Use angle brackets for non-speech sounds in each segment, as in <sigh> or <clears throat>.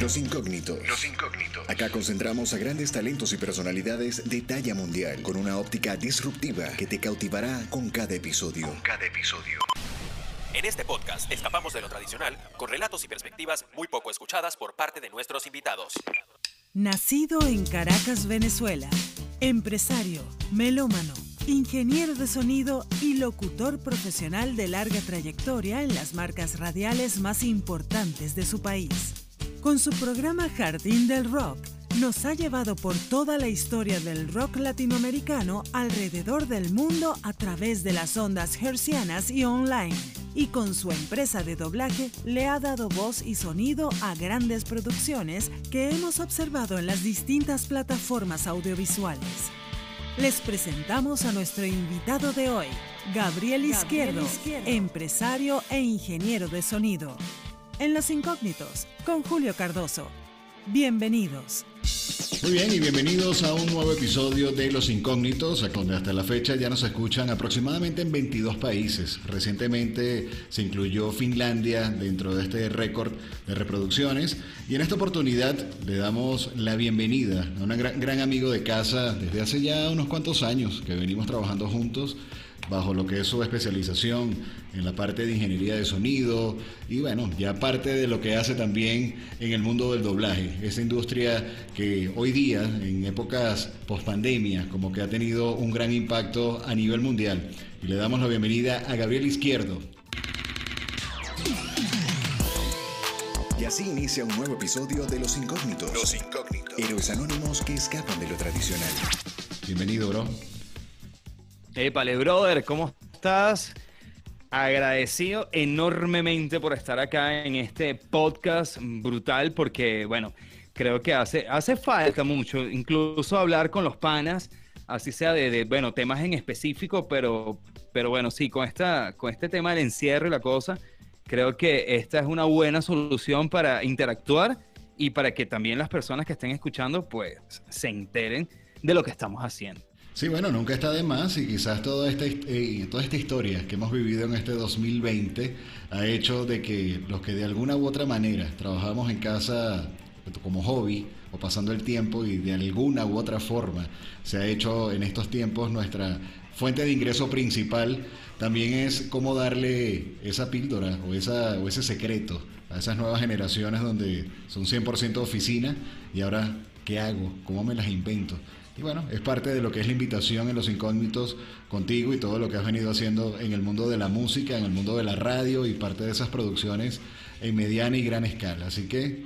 Los incógnitos. Los incógnitos. Acá concentramos a grandes talentos y personalidades de talla mundial con una óptica disruptiva que te cautivará con cada episodio. Con cada episodio. En este podcast escapamos de lo tradicional con relatos y perspectivas muy poco escuchadas por parte de nuestros invitados. Nacido en Caracas, Venezuela, empresario, melómano, ingeniero de sonido y locutor profesional de larga trayectoria en las marcas radiales más importantes de su país. Con su programa Jardín del Rock, nos ha llevado por toda la historia del rock latinoamericano alrededor del mundo a través de las ondas hercianas y online. Y con su empresa de doblaje le ha dado voz y sonido a grandes producciones que hemos observado en las distintas plataformas audiovisuales. Les presentamos a nuestro invitado de hoy, Gabriel Izquierdo, empresario e ingeniero de sonido en Los Incógnitos con Julio Cardoso. Bienvenidos. Muy bien, y bienvenidos a un nuevo episodio de Los Incógnitos, donde hasta la fecha ya nos escuchan aproximadamente en 22 países. Recientemente se incluyó Finlandia dentro de este récord de reproducciones y en esta oportunidad le damos la bienvenida a un gran, gran amigo de casa desde hace ya unos cuantos años que venimos trabajando juntos bajo lo que es su especialización en la parte de ingeniería de sonido y bueno, ya parte de lo que hace también en el mundo del doblaje, esa industria que hoy día, en épocas post pandemia, como que ha tenido un gran impacto a nivel mundial. Y le damos la bienvenida a Gabriel Izquierdo. Y así inicia un nuevo episodio de Los Incógnitos. Los Incógnitos. Héroes anónimos que escapan de lo tradicional. Bienvenido, bro. Épale, brother, ¿cómo estás? Agradecido enormemente por estar acá en este podcast brutal, porque, bueno, creo que hace, hace falta mucho, incluso hablar con los panas, así sea de, bueno, temas en específico, pero, pero bueno, sí, con, esta, con este tema del encierro y la cosa, creo que esta es una buena solución para interactuar y para que también las personas que estén escuchando, pues, se enteren de lo que estamos haciendo. Sí, bueno, nunca está de más y quizás toda esta, eh, toda esta historia que hemos vivido en este 2020 ha hecho de que los que de alguna u otra manera trabajamos en casa como hobby o pasando el tiempo y de alguna u otra forma se ha hecho en estos tiempos nuestra fuente de ingreso principal, también es cómo darle esa píldora o, esa, o ese secreto a esas nuevas generaciones donde son 100% oficina y ahora, ¿qué hago? ¿Cómo me las invento? Y bueno, es parte de lo que es la invitación en los incógnitos contigo y todo lo que has venido haciendo en el mundo de la música, en el mundo de la radio y parte de esas producciones en mediana y gran escala. Así que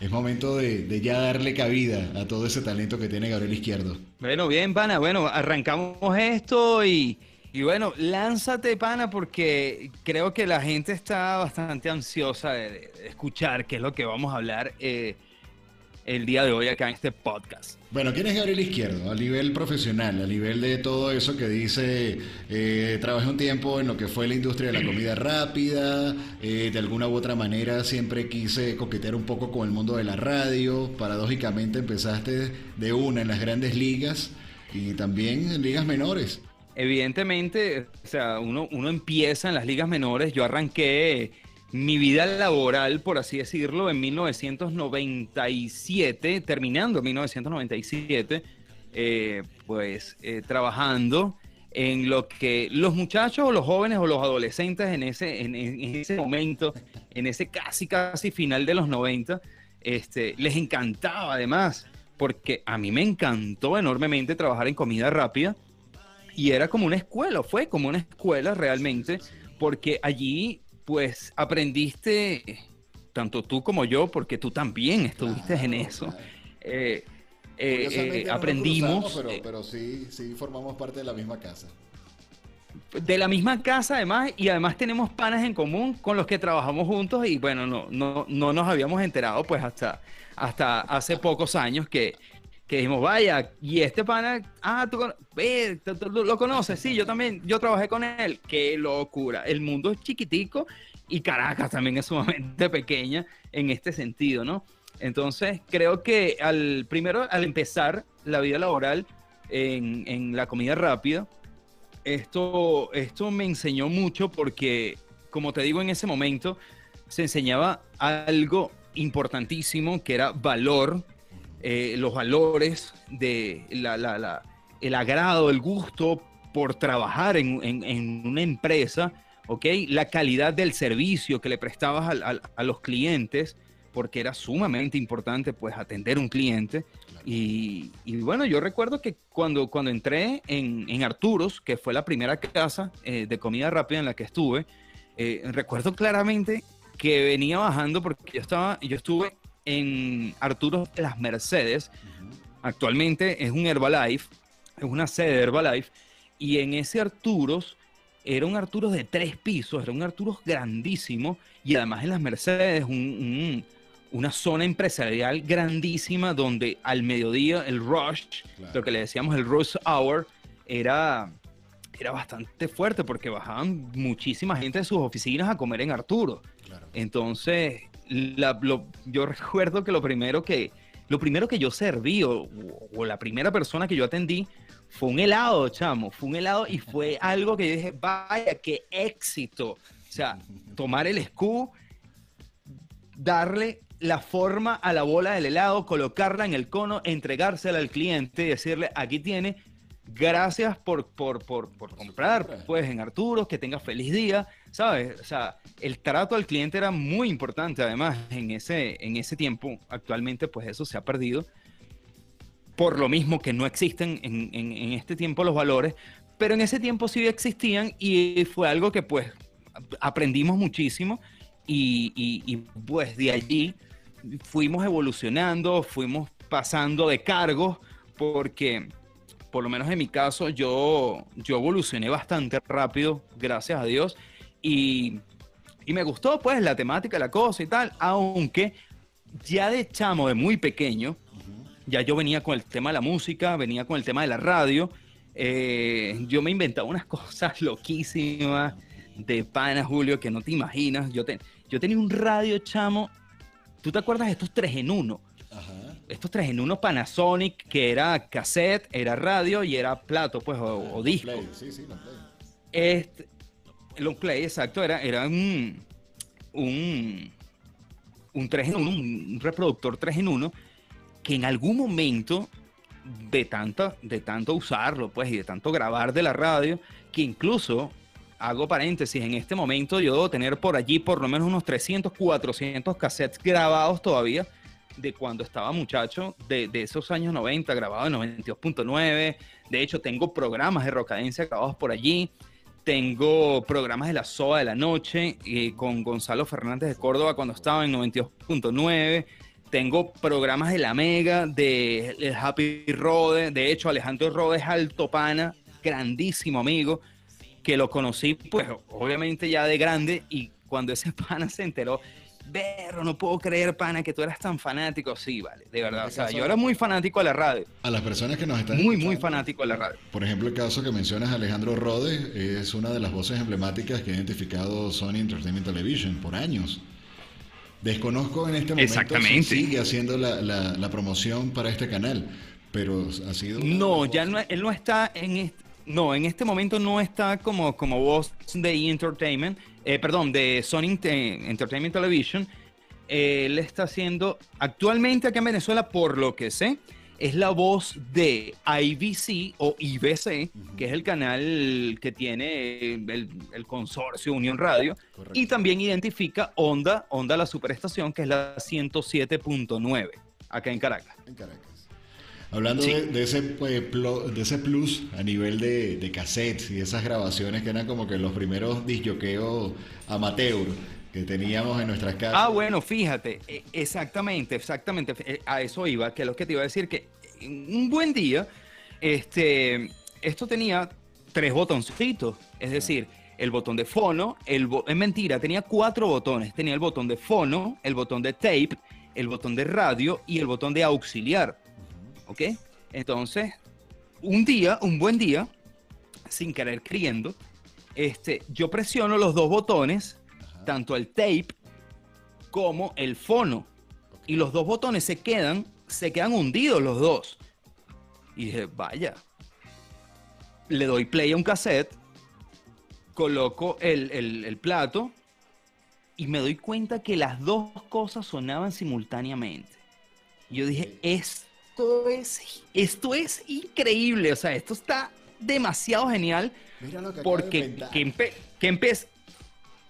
es momento de, ya darle cabida a todo ese talento que tiene Gabriel Izquierdo. Bueno, bien, pana. Bueno, arrancamos esto y, y bueno, lánzate, pana, porque creo que la gente está bastante ansiosa de, escuchar qué es lo que vamos a hablar. Eh, el día de hoy acá en este podcast. Bueno, ¿quién es Gabriel Izquierdo? A nivel profesional, a nivel de todo eso que dice, eh, trabajé un tiempo en lo que fue la industria de la comida <clears throat> rápida, eh, de alguna u otra manera siempre quise coquetear un poco con el mundo de la radio, paradójicamente empezaste de una en las grandes ligas y también en ligas menores. Evidentemente, o sea, uno, uno empieza en las ligas menores, yo arranqué mi vida laboral, por así decirlo, en 1997, terminando en 1997, eh, pues eh, trabajando en lo que los muchachos o los jóvenes o los adolescentes en ese, en, ese momento, en ese casi, casi final de los 90, este, les encantaba además, porque a mí me encantó enormemente trabajar en comida rápida y era como una escuela, fue como una escuela realmente, porque allí pues aprendiste, tanto tú como yo, porque tú también estuviste en eso. Eh, eh, eh, aprendimos. pero, pero sí, sí formamos parte de la misma casa. De la misma casa, además, y además tenemos panas en común con los que trabajamos juntos, y bueno, no, no, no nos habíamos enterado, pues hasta, hasta hace pocos años que, que dijimos, vaya, y este pana, ah, tú, lo conoces, sí, yo también, yo trabajé con él, qué locura, el mundo es chiquitico y Caracas también es <laughs> sumamente pequeña en este sentido, ¿no? Entonces, creo que al primero, al empezar la vida laboral en, en la comida rápida, esto, esto me enseñó mucho porque, como te digo, en ese momento se enseñaba algo importantísimo que era valor, eh, los valores de la, el agrado, el gusto por trabajar en, en, una empresa, ¿ok? La calidad del servicio que le prestabas a, los clientes, porque era sumamente importante pues atender un cliente. Y, y, bueno, yo recuerdo que cuando, cuando entré en, en Arturos, que fue la primera casa eh, de comida rápida en la que estuve, eh, recuerdo claramente que venía bajando porque yo estaba, yo estuve en Arturos de las Mercedes. Actualmente es un Herbalife, es una sede de Herbalife. Y en ese Arturos era un Arturos de tres pisos, era un Arturos grandísimo. Y además en las Mercedes, una zona empresarial grandísima donde al mediodía el rush, lo que le decíamos el rush hour, era, era bastante fuerte porque bajaban muchísima gente de sus oficinas a comer en Arturo. Entonces, yo recuerdo que lo primero que, lo primero que yo serví o, la primera persona que yo atendí fue un helado, chamo, fue un helado y fue <laughs> algo que yo dije, vaya, qué éxito. O sea, tomar el escudo, darle la forma a la bola del helado, colocarla en el cono, entregársela al cliente y decirle, aquí tiene, gracias por, por, por, por comprar, pues en Arturo, que tenga feliz día, ¿sabes? O sea, el trato al cliente era muy importante además en ese, en ese tiempo. Actualmente pues eso se ha perdido. Por lo mismo que no existen en, en, este tiempo los valores, pero en ese tiempo sí existían y fue algo que pues aprendimos muchísimo y, y, y pues de allí fuimos evolucionando, fuimos pasando de cargos porque por lo menos en mi caso, yo, yo evolucioné bastante rápido, gracias a Dios, y, y me gustó pues la temática, la cosa y tal, aunque ya de chamo, de muy pequeño, ya yo venía con el tema de la música, venía con el tema de la radio, eh, yo me inventaba unas <laughs> cosas loquísimas de pana, Julio, que no te imaginas. Yo, yo tenía un radio, chamo. ¿Tú te acuerdas de estos tres en uno? estos tres en uno Panasonic, que era cassette, era radio y era plato, pues, o, disco. Play. Sí, sí, long play. Este, long play, exacto, era, era un, un, un 3 en 1, un reproductor 3 en 1, que en algún momento de tanto, de tanto usarlo, pues, y de tanto grabar de la radio, que incluso, hago paréntesis, en este momento yo debo tener por allí por lo menos unos 300, 400 cassettes grabados todavía, de cuando estaba muchacho, de, de esos años 90, grabado en 92.9. De hecho, tengo programas de Rocadencia grabados por allí. Tengo programas de la SOA de la noche eh, con Gonzalo Fernández de Córdoba cuando estaba en 92.9. Tengo programas de La Mega, de Happy Rode. De hecho, Alejandro Rode es alto pana, grandísimo amigo, que lo conocí, pues, obviamente ya de grande. Y cuando ese <laughs> pana se enteró, Berro, no puedo creer, pana, que tú eras tan fanático. Sí, vale, de verdad. O sea, yo era muy fanático de la radio. A las personas que nos están. Muy, muy fanático de la radio. Por ejemplo, el caso que mencionas, Alejandro Rode, es una de las voces emblemáticas que ha identificado Sony Entertainment Television por años. Desconozco en este momento Exactamente. si sigue haciendo la, la, promoción para este canal, pero ha sido. No, ya no, él no está en este, no, en este momento no está como, como voz de E! Entertainment eh, perdón, de Sony Entertainment Television, él está haciendo actualmente acá en Venezuela, por lo que sé, es la voz de IBC o IBC, que es el canal que tiene el, consorcio Unión Radio, y también identifica Onda, Onda la superestación, que es la 107.9, acá en Caracas. En Caracas. Hablando de, ese, pues, de ese plus a nivel de, de cassettes y esas grabaciones que eran como que los primeros disjoqueos amateur que teníamos en nuestras casas. Ah, bueno, fíjate, e, exactamente, exactamente, e, a eso iba, que es lo que te iba a decir, que un buen día, este, esto tenía tres botoncitos, es decir, el botón de fono, el es mentira, tenía cuatro botones, tenía el botón de fono, el botón de tape, el botón de radio y el botón de auxiliar. ¿Ok? Entonces, un día, un buen día, sin querer queriendo, este, yo presiono los dos botones, tanto el tape como el fono, y los dos botones se quedan, se quedan hundidos los dos. Y dije, vaya, le doy play a un cassette, coloco el, el plato, y me doy cuenta que las dos cosas sonaban simultáneamente. Yo dije, esto es, esto es increíble, o sea, esto está demasiado genial porque que,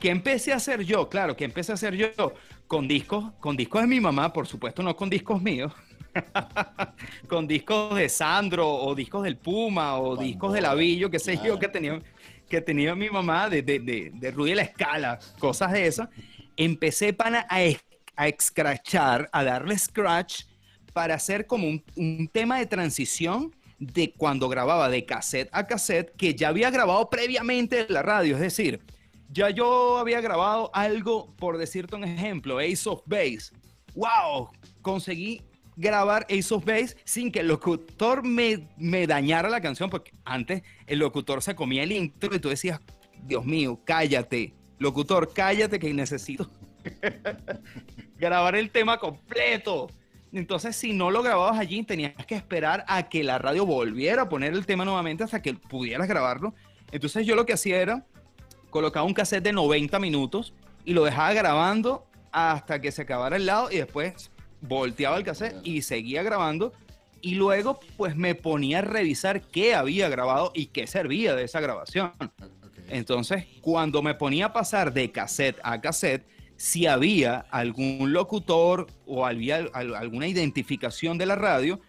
que empecé a hacer yo, claro, que empecé a hacer yo con discos, con discos de mi mamá, por supuesto, no con discos míos. <laughs> con discos de Sandro o discos del Puma o discos de Lavillo, que sé yo, que tenía, que tenía mi mamá de, de, de, de Rudy la Escala, cosas de esas. Empecé para a, a escrachar, a darle scratch para hacer como un, tema de transición de cuando grababa de cassette a cassette que ya había grabado previamente en la radio. Es decir, ya yo había grabado algo, por decirte un ejemplo, Ace of Base. ¡Wow! Conseguí grabar Ace of Base sin que el locutor me, me dañara la canción, porque antes el locutor se comía el intro y tú decías, Dios mío, cállate, locutor, cállate que necesito <laughs> grabar el tema completo. Entonces, si no lo grababas allí, tenías que esperar a que la radio volviera a poner el tema nuevamente hasta que pudieras grabarlo. Entonces, yo lo que hacía era colocaba un cassette de 90 minutos y lo dejaba grabando hasta que se acabara el lado y después volteaba el cassette y seguía grabando y luego pues me ponía a revisar qué había grabado y qué servía de esa grabación. Entonces, cuando me ponía a pasar de cassette a cassette, si había algún locutor o había alguna identificación de la radio,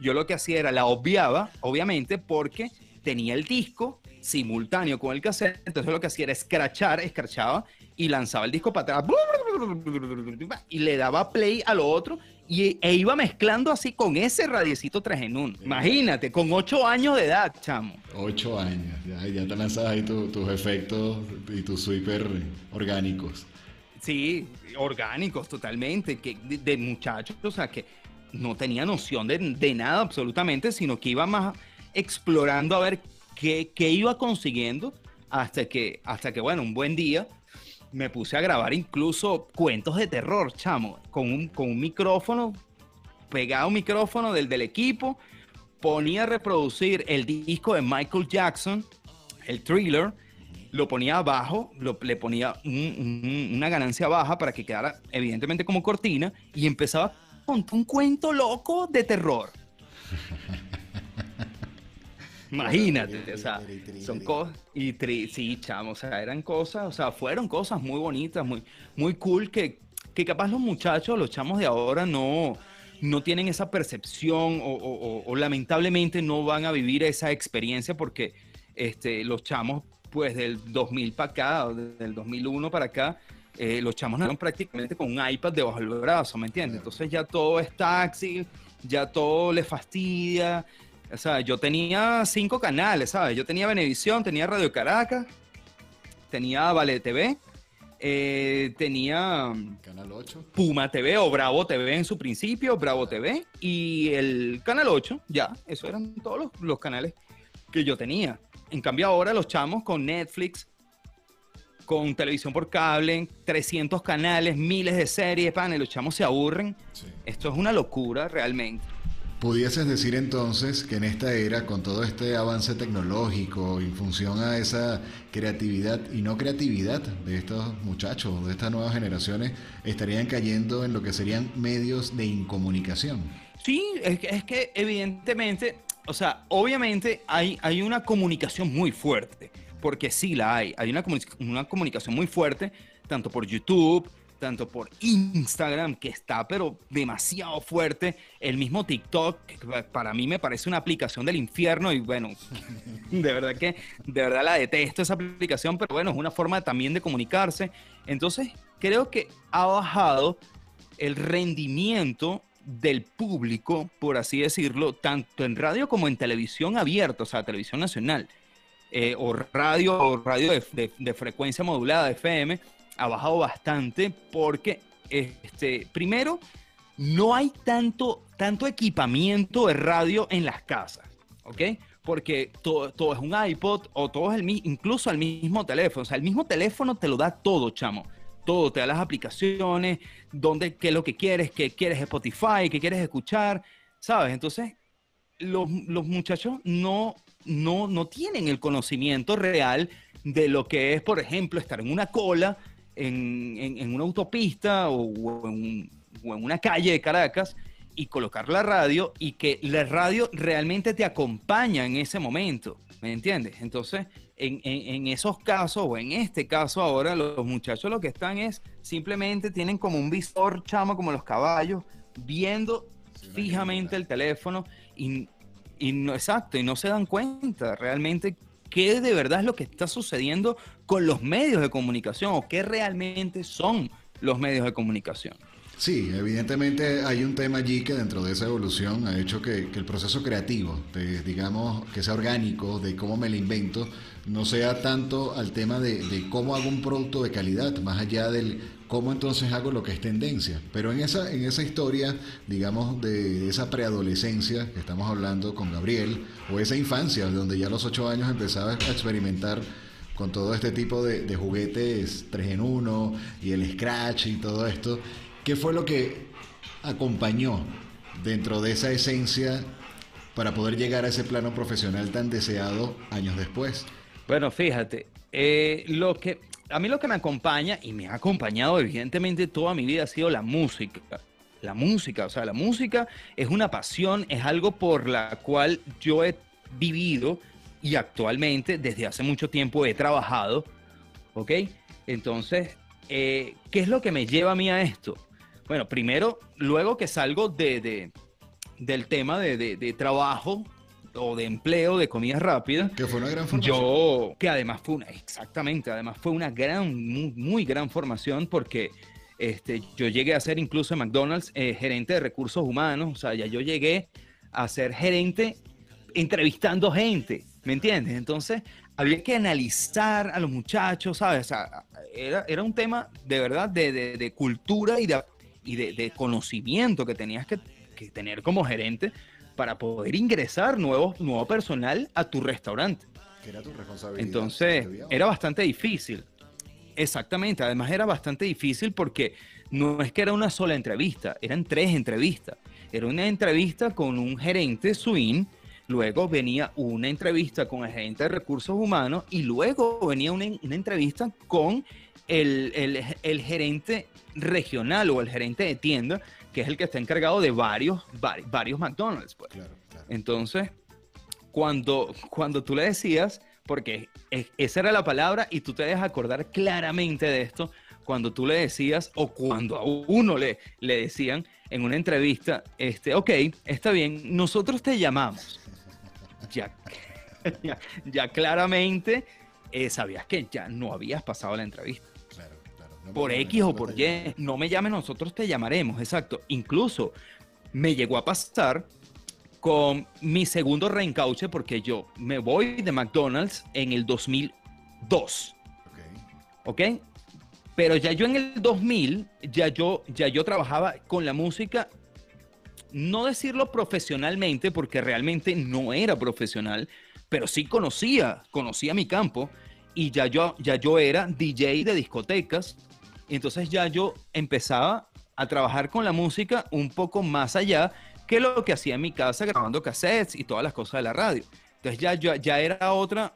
yo lo que hacía era la obviaba, obviamente, porque tenía el disco simultáneo con el cassette, entonces lo que hacía era escrachar, escrachaba y lanzaba el disco para atrás y le daba play a lo otro y, e iba mezclando así con ese radiecito 3 en 1. Imagínate, con 8 años de edad, chamo. 8 años, ya, ya te lanzas ahí tus efectos y tus super orgánicos. Sí, orgánicos totalmente, que de, muchachos, o sea, que no tenía noción de, de nada absolutamente, sino que iba más explorando a ver que, iba consiguiendo hasta que, hasta que, bueno, un buen día me puse a grabar incluso cuentos de terror, chamo, con un, con un micrófono, pegado un micrófono del, del equipo, ponía a reproducir el disco de Michael Jackson, el thriller, lo ponía abajo, le ponía una ganancia baja para que quedara evidentemente como cortina y empezaba con un cuento loco de terror. <laughs> Imagínate, o sea, son cosas, y sí, chamo, o sea, eran cosas, o sea, fueron cosas muy bonitas, muy, muy cool que, que capaz los muchachos, los chamos de ahora no, no tienen esa percepción o, lamentablemente no van a vivir esa experiencia porque este, los chamos, pues del 2000 para acá, del 2001 para acá, eh, los chamos nacieron prácticamente con un iPad debajo del brazo, ¿me entiendes? Entonces ya todo es táctil, ya todo les fastidia, o sea, yo tenía cinco canales, ¿sabes? Yo tenía Venevisión, tenía Radio Caracas, tenía Vale TV, eh, tenía Canal 8. Puma TV o Bravo TV en su principio, Bravo TV y el Canal 8, ya, esos eran todos los, canales que yo tenía. En cambio ahora los chamos con Netflix, con televisión por cable, 300 canales, miles de series, pan, los chamos se aburren. Esto es una locura realmente. ¿Pudieses decir entonces que en esta era, con todo este avance tecnológico, en función a esa creatividad y no creatividad de estos muchachos, de estas nuevas generaciones, estarían cayendo en lo que serían medios de incomunicación? Sí, es que, es que evidentemente, o sea, obviamente hay, hay una comunicación muy fuerte, porque sí la hay, hay una, una comunicación muy fuerte, tanto por YouTube, tanto por Instagram, que está pero demasiado fuerte, el mismo TikTok, que para mí me parece una aplicación del infierno y bueno, <laughs> de verdad que, de verdad la detesto esa aplicación, pero bueno, es una forma también de comunicarse. Entonces, creo que ha bajado el rendimiento del público, por así decirlo, tanto en radio como en televisión abierta, o sea, televisión nacional, eh, o radio, o radio de, de frecuencia modulada, FM, ha bajado bastante porque, este, primero, no hay tanto, tanto equipamiento de radio en las casas, ¿ok? Porque todo, todo es un iPod o todo es el incluso el mismo teléfono. O sea, el mismo teléfono te lo da todo, chamo. Todo, te da las aplicaciones, dónde, qué es lo que quieres, qué quieres Spotify, qué quieres escuchar, ¿sabes? Entonces, los, los muchachos no, no, no tienen el conocimiento real de lo que es, por ejemplo, estar en una cola en, una autopista o, en, una calle de Caracas y colocar la radio y que la radio realmente te acompaña en ese momento, ¿me entiendes? Entonces, en, esos casos o en este caso ahora, los muchachos lo que están es simplemente tienen como un visor chamo como los caballos, viendo fijamente el teléfono y, y no, exacto, y no se dan cuenta realmente qué de verdad es lo que está sucediendo con los medios de comunicación o qué realmente son los medios de comunicación. Sí, evidentemente hay un tema allí que dentro de esa evolución ha hecho que, el proceso creativo, digamos, que sea orgánico, de cómo me lo invento, no sea tanto al tema de, cómo hago un producto de calidad, más allá del cómo entonces hago lo que es tendencia. Pero en esa, en esa historia, digamos, de esa preadolescencia que estamos hablando con Gabriel, o esa infancia, donde ya a los ocho años empezaba a experimentar con todo este tipo de, juguetes 3 en 1 y el scratch y todo esto, ¿qué fue lo que acompañó dentro de esa esencia para poder llegar a ese plano profesional tan deseado años después? Bueno, fíjate, eh, lo que a mí lo que me acompaña y me ha acompañado evidentemente toda mi vida ha sido la música. La música, o sea, la música es una pasión, es algo por la cual yo he vivido y actualmente desde hace mucho tiempo he trabajado, ¿ok? Entonces, eh, ¿qué es lo que me lleva a mí a esto? Bueno, primero, luego que salgo de, del tema de, de trabajo, o de empleo de comida rápida. Que fue una gran formación. Yo, que además fue una, exactamente, además fue una gran, muy, gran formación porque este, yo llegué a ser incluso en McDonald's eh, gerente de recursos humanos, o sea, ya yo llegué a ser gerente entrevistando gente, ¿me entiendes? Entonces, había que analizar a los muchachos, ¿sabes? O sea, era, era un tema de verdad de, de, cultura y, de, y de, conocimiento que tenías que, que tener como gerente para poder ingresar nuevo, nuevo personal a tu restaurante. era tu responsabilidad. Entonces, era bastante difícil. Exactamente, además era bastante difícil porque no es que era una sola entrevista, eran tres entrevistas. Era una entrevista con un gerente swing, luego venía una entrevista con el gerente de recursos humanos y luego venía una, entrevista con el, el, gerente regional o el gerente de tienda que es el que está encargado de varios, varios, McDonald's. Pues. Entonces, cuando, cuando tú le decías, porque esa era la palabra y tú te debes acordar claramente de esto, cuando tú le decías o cuando a uno le, le decían en una entrevista, este, ok, está bien, nosotros te llamamos. Ya, <laughs> ya, claramente eh, sabías que ya no habías pasado la entrevista por X o por Y, no me llames, nosotros te llamaremos, exacto. Incluso me llegó a pasar con mi segundo reencauche porque yo me voy de McDonald's en el 2002. Ok. ¿Ok? Pero ya yo en el 2000, ya yo, ya yo trabajaba con la música, no decirlo profesionalmente, porque realmente no era profesional, pero sí conocía, conocía mi campo y ya yo, ya yo era DJ de discotecas entonces ya yo empezaba a trabajar con la música un poco más allá que lo que hacía en mi casa grabando cassettes y todas las cosas de la radio. Entonces ya, ya, ya era otra,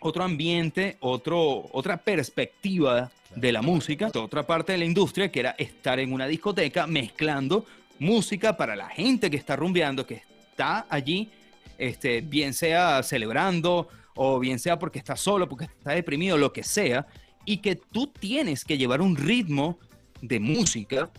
otro ambiente, otro, otra perspectiva de la música, otra parte de la industria que era estar en una discoteca mezclando música para la gente que está rumbeando, que está allí, este, bien sea celebrando o bien sea porque está solo, porque está deprimido, lo que sea y que tú tienes que llevar un ritmo de música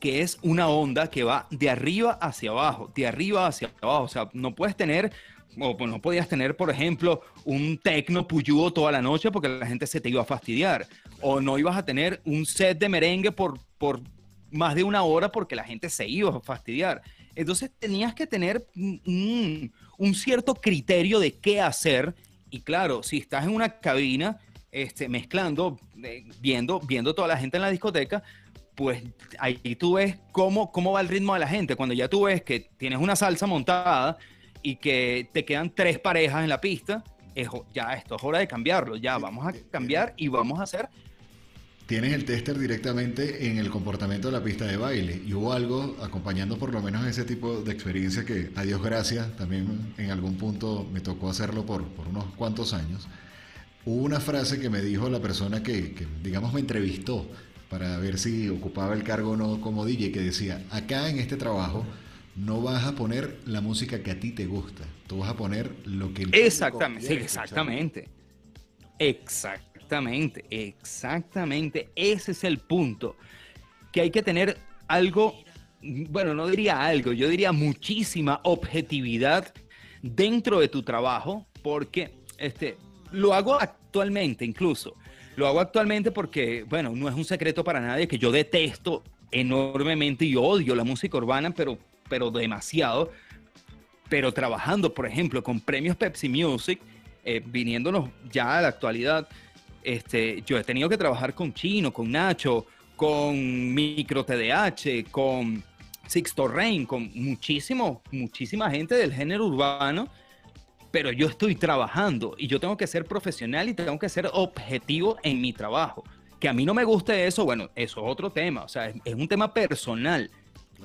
que es una onda que va de arriba hacia abajo, de arriba hacia abajo. O sea, no puedes tener, o no podías tener, por ejemplo, un tecno puyudo toda la noche porque la gente se te iba a fastidiar. O no ibas a tener un set de merengue por, por más de una hora porque la gente se iba a fastidiar. Entonces tenías que tener un, un cierto criterio de qué hacer. Y claro, si estás en una cabina, este, mezclando, eh, viendo, viendo toda la gente en la discoteca, pues ahí tú ves cómo, cómo va el ritmo de la gente. Cuando ya tú ves que tienes una salsa montada y que te quedan tres parejas en la pista, es, ya esto es hora de cambiarlo, ya vamos a cambiar y vamos a hacer tienes el tester directamente en el comportamiento de la pista de baile. Y hubo algo acompañando por lo menos ese tipo de experiencia que a Dios gracias también en algún punto me tocó hacerlo por, por unos cuantos años hubo una frase que me dijo la persona que, que, digamos, me entrevistó para ver si ocupaba el cargo o no como DJ, que decía, acá en este trabajo no vas a poner la música que a ti te gusta, tú vas a poner lo que... El exactamente, exactamente. Exactamente, exactamente. Ese es el punto. Que hay que tener algo, bueno, no diría algo, yo diría muchísima objetividad dentro de tu trabajo, porque este, lo hago actualmente incluso. Lo hago actualmente porque, bueno, no es un secreto para nadie que yo detesto enormemente y odio la música urbana, pero, pero demasiado. Pero trabajando, por ejemplo, con premios Pepsi Music, eh, viniéndonos ya a la actualidad, este, yo he tenido que trabajar con Chino, con Nacho, con Micro TDH, con Sixto Rain, con muchísimo, muchísima gente del género urbano, pero yo estoy trabajando y yo tengo que ser profesional y tengo que ser objetivo en mi trabajo. Que a mí no me guste eso, bueno, eso es otro tema, o sea, es, un tema personal,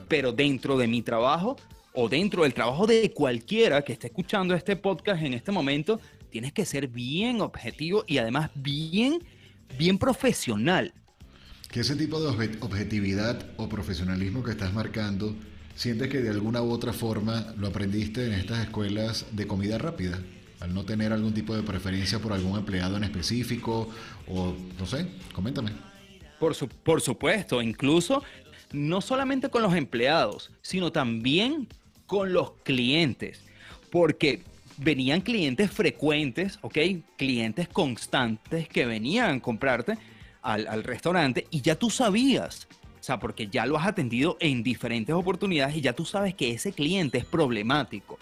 pero dentro de mi trabajo o dentro del trabajo de cualquiera que esté escuchando este podcast en este momento, tienes que ser bien objetivo y además bien, bien profesional. Que ese tipo de objetividad o profesionalismo que estás marcando, sientes que de alguna u otra forma lo aprendiste en estas escuelas de comida rápida, al no tener algún tipo de preferencia por algún empleado en específico o no sé, coméntame. Por, por supuesto, incluso no solamente con los empleados, sino también con los clientes, porque venían clientes frecuentes, ¿ok? Clientes constantes que venían a comprarte al, restaurante y ya tú sabías, sea, porque ya lo has atendido en diferentes oportunidades y ya tú sabes que ese cliente es problemático.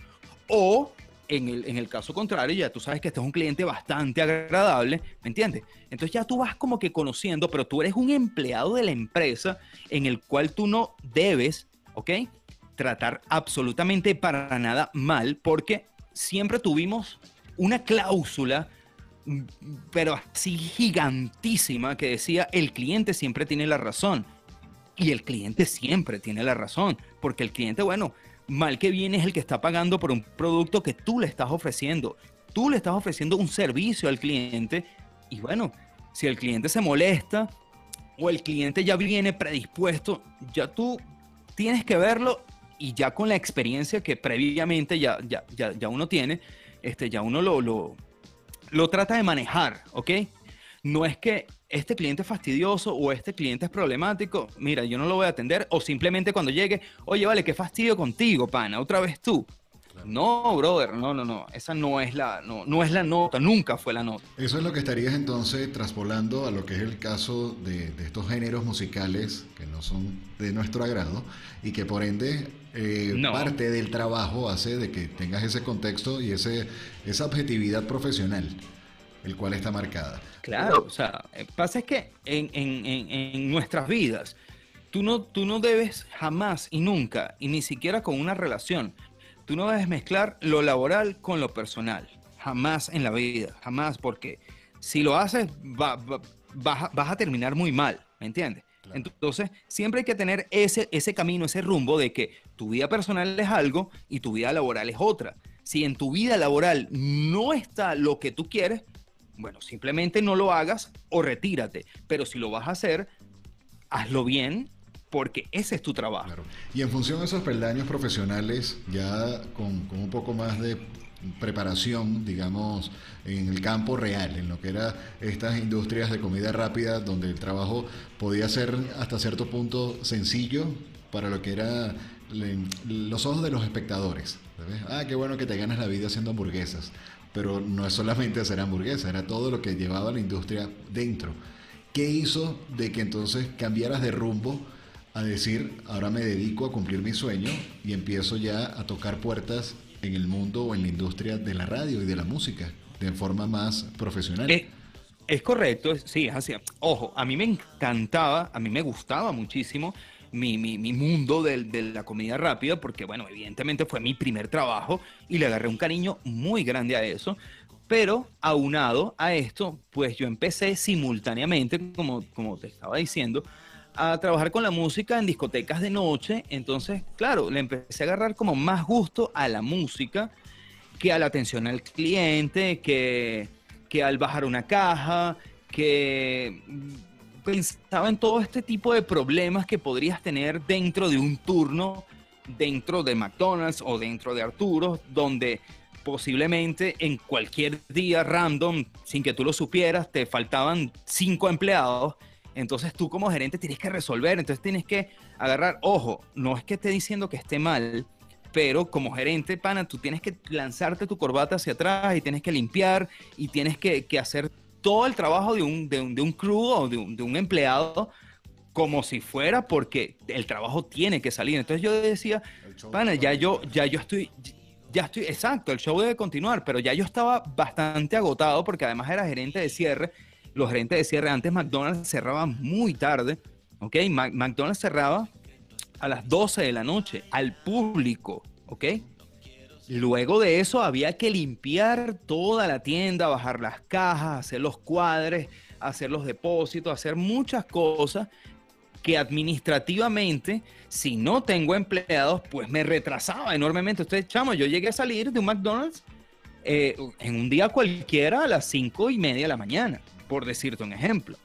O en el, en el, caso contrario, ya tú sabes que este es un cliente bastante agradable, ¿me entiendes? Entonces ya tú vas como que conociendo, pero tú eres un empleado de la empresa en el cual tú no debes, ¿ok? Tratar absolutamente para nada mal, porque siempre tuvimos una cláusula, pero así gigantísima, que decía, el cliente siempre tiene la razón. Y el cliente siempre tiene la razón, porque el cliente, bueno, mal que viene es el que está pagando por un producto que tú le estás ofreciendo. Tú le estás ofreciendo un servicio al cliente y bueno, si el cliente se molesta o el cliente ya viene predispuesto, ya tú tienes que verlo y ya con la experiencia que previamente ya, ya, ya, uno tiene, este, ya uno lo, lo, lo trata de manejar, ¿ok? No es que este cliente es fastidioso o este cliente es problemático, mira, yo no lo voy a atender, o simplemente cuando llegue, oye, vale, qué fastidio contigo, pana, otra vez tú. No, brother, no, no, no. Esa no es la, no, no es la nota, nunca fue la nota. Eso es lo que estarías entonces traspolando a lo que es el caso de, estos géneros musicales que no son de nuestro agrado y que por ende eh, parte del trabajo hace de que tengas ese contexto y ese, esa objetividad profesional, el cual está marcada. Claro, o sea, eh, pasa es que en, en, en, nuestras vidas, tú no, tú no debes jamás y nunca, y ni siquiera con una relación, Tú no debes mezclar lo laboral con lo personal. Jamás en la vida, jamás, porque si lo haces vas, a terminar muy mal, ¿me entiendes? Entonces, siempre hay que tener ese, ese camino, ese rumbo de que tu vida personal es algo y tu vida laboral es otra. Si en tu vida laboral no está lo que tú quieres, bueno, simplemente no lo hagas o retírate. Pero si lo vas a hacer, hazlo bien porque ese es tu trabajo. Y en función de esos peldaños profesionales, ya con, un poco más de preparación, digamos, en el campo real, en lo que eran estas industrias de comida rápida, donde el trabajo podía ser hasta cierto punto sencillo para lo que era los ojos de los espectadores. Ah, qué bueno que te ganas la vida haciendo hamburguesas, pero no es solamente hacer hamburguesas, era todo lo que llevaba la industria dentro. ¿Qué hizo de que entonces cambiaras de rumbo? a decir, ahora me dedico a cumplir mi sueño y empiezo ya a tocar puertas en el mundo o en la industria de la radio y de la música de forma más profesional. Eh, es, correcto, sí, es así. Ojo, a mí me encantaba, a mí me gustaba muchísimo mi, mundo de, de, la comida rápida, porque bueno, evidentemente fue mi primer trabajo y le agarré un cariño muy grande a eso. Pero aunado a esto, pues yo empecé simultáneamente, como, como te estaba diciendo, a trabajar con la música en discotecas de noche. Entonces, claro, le empecé a agarrar como más gusto a la música que a la atención al cliente, que, que al bajar una caja, que pensaba en todo este tipo de problemas que podrías tener dentro de un turno, dentro de McDonald's o dentro de Arturo, donde posiblemente en cualquier día random, sin que tú lo supieras, te faltaban cinco empleados. Entonces tú como gerente tienes que resolver, entonces tienes que agarrar, ojo, no es que esté diciendo que esté mal, pero como gerente, pana, tú tienes que lanzarte tu corbata hacia atrás y tienes que limpiar y tienes que, que hacer todo el trabajo de un, de un, de un crew o de un, de un empleado como si fuera porque el trabajo tiene que salir. Entonces yo decía, pana, ya yo, ya yo estoy, ya estoy, exacto, el show debe continuar, pero ya yo estaba bastante agotado porque además era gerente de cierre. Los gerentes de cierre antes McDonald's cerraban muy tarde, ¿ok? McDonald's cerraba a las 12 de la noche al público, ¿ok? Luego de eso había que limpiar toda la tienda, bajar las cajas, hacer los cuadres, hacer los depósitos, hacer muchas cosas que administrativamente, si no tengo empleados, pues me retrasaba enormemente. Ustedes, chamo, yo llegué a salir de un McDonald's eh, en un día cualquiera a las cinco y media de la mañana, por decirte un ejemplo.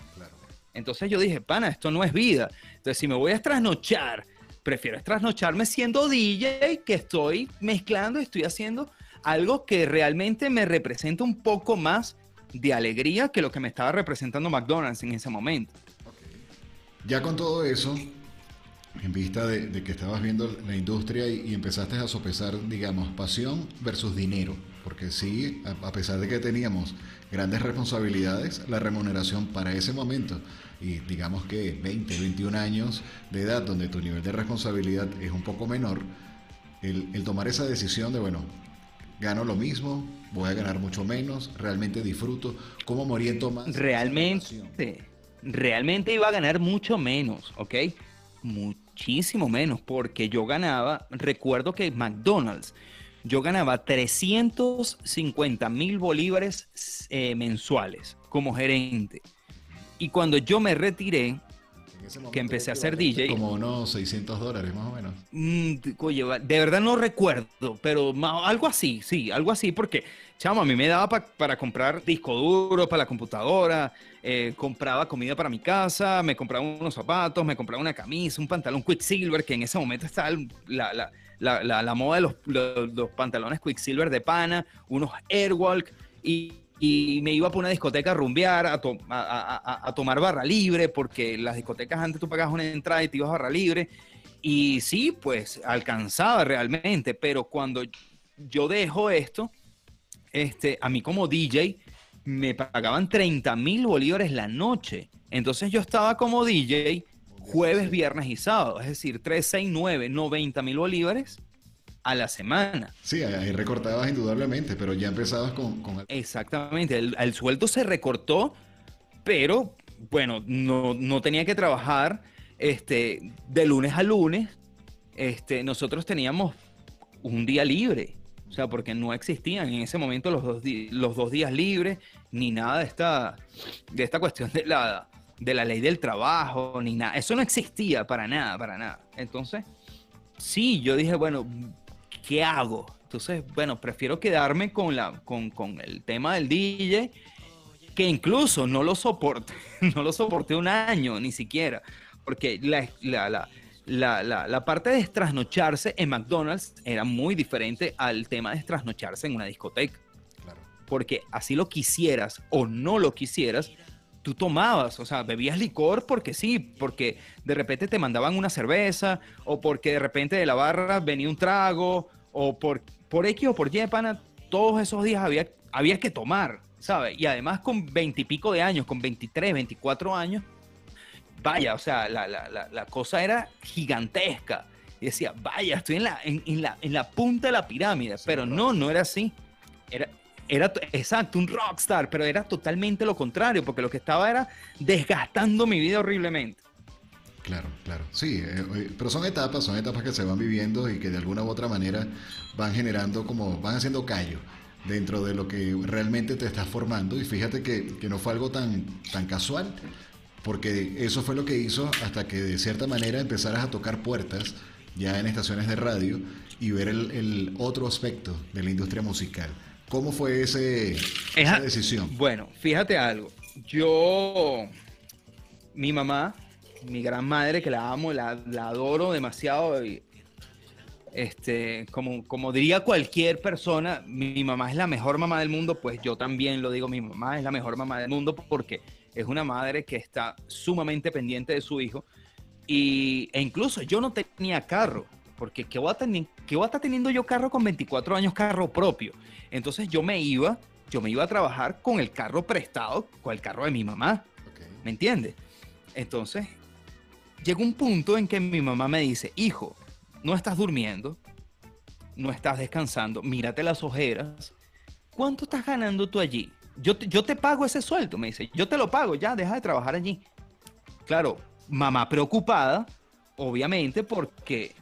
Entonces yo dije, pana, esto no es vida. Entonces, si me voy a trasnochar prefiero trasnocharme siendo DJ que estoy mezclando estoy haciendo algo que realmente me representa un poco más de alegría que lo que me estaba representando McDonald's en ese momento. Ya con todo eso, en vista de, que estabas viendo la industria y, empezaste a sopesar, digamos, pasión versus dinero, porque sí, a pesar de que teníamos grandes responsabilidades, la remuneración para ese momento y digamos que 20, 21 años de edad donde tu nivel de responsabilidad es un poco menor, el, tomar esa decisión de, bueno, gano lo mismo, voy a ganar mucho menos, realmente disfruto, ¿cómo me oriento más? Realmente, realmente iba a ganar mucho menos, ¿ok? Muchísimo menos, porque yo ganaba, recuerdo que McDonald's, yo ganaba 350 mil bolívares eh, mensuales como gerente. Y cuando yo me retiré, que empecé a ser DJ. Como unos 600 dólares más o menos. Mm, oye, de verdad no recuerdo, pero algo así, sí, algo así, porque, chamo, a mí me daba para comprar disco duro para la computadora, eh, compraba comida para mi casa, me compraba unos zapatos, me compraba una camisa, un pantalón Quicksilver, que en ese momento estaba la, la, la, la moda de los, los, los, pantalones Quicksilver de pana, unos Airwalk y y me iba por una discoteca a rumbear, a, a, tomar barra libre, porque las discotecas antes tú pagabas una entrada y te ibas a barra libre. Y sí, pues alcanzaba realmente, pero cuando yo dejo esto, este, a mí como DJ me pagaban 30 mil bolívares la noche. Entonces yo estaba como DJ jueves, viernes y sábado, es decir, 3, 6, 9, 90 mil bolívares a la semana. Sí, ahí recortabas indudablemente, pero ya empezabas con... Exactamente, el, sueldo se recortó, pero bueno, no, tenía que trabajar este, de lunes a lunes. Este, nosotros teníamos un día libre, o sea, porque no existían en ese momento los dos, los dos días libres, ni nada de esta, de esta cuestión de la, de la ley del trabajo, ni nada. Eso no existía para nada, para nada. Entonces, sí, yo dije, bueno, ¿qué hago? Entonces, bueno, prefiero quedarme con, la, con, con el tema del DJ, que incluso no lo soporté, <laughs> no lo soporté un año ni siquiera, porque la, la, la, la, parte de trasnocharse en McDonald's era muy diferente al tema de trasnocharse en una discoteca. Porque así lo quisieras o no lo quisieras, tú tomabas, o sea, bebías licor porque sí, porque de repente te mandaban una cerveza o porque de repente de la barra venía un trago o por, por X o por Y, pana, todos esos días había, había que tomar, ¿sabes? Y además con veintipico de años, con 23, 24 años, vaya, o sea, la, la, la, cosa era gigantesca. Y decía, vaya, estoy en la, en, la, en la punta de la pirámide, pero no, no era así. Era, era exacto, un rockstar, pero era totalmente lo contrario, porque lo que estaba era desgastando mi vida horriblemente. Claro, claro. Sí, eh, pero son etapas, son etapas que se van viviendo y que de alguna u otra manera van generando como, van haciendo callo dentro de lo que realmente te estás formando. Y fíjate que, no fue algo tan, tan casual, porque eso fue lo que hizo hasta que de cierta manera empezaras a tocar puertas ya en estaciones de radio y ver el, el otro aspecto de la industria musical ¿Cómo fue ese, esa decisión? Bueno, fíjate algo. Yo, mi mamá, mi gran madre, que la amo, la, adoro demasiado. este, como, como diría cualquier persona, mi mamá es la mejor mamá del mundo, pues yo también lo digo, mi mamá es la mejor mamá del mundo porque es una madre que está sumamente pendiente de su hijo. Y, e incluso yo no tenía carro, porque ¿qué voy, a tener, ¿qué voy a estar teniendo yo carro con 24 años, carro propio? Entonces yo me iba, yo me iba a trabajar con el carro prestado, con el carro de mi mamá. ¿Me entiendes? Entonces, llegó un punto en que mi mamá me dice, hijo, no estás durmiendo, no estás descansando, mírate las ojeras. ¿Cuánto estás ganando tú allí? Yo te, yo te pago ese sueldo, me dice, yo te lo pago, ya, deja de trabajar allí. Claro, mamá preocupada, obviamente, porque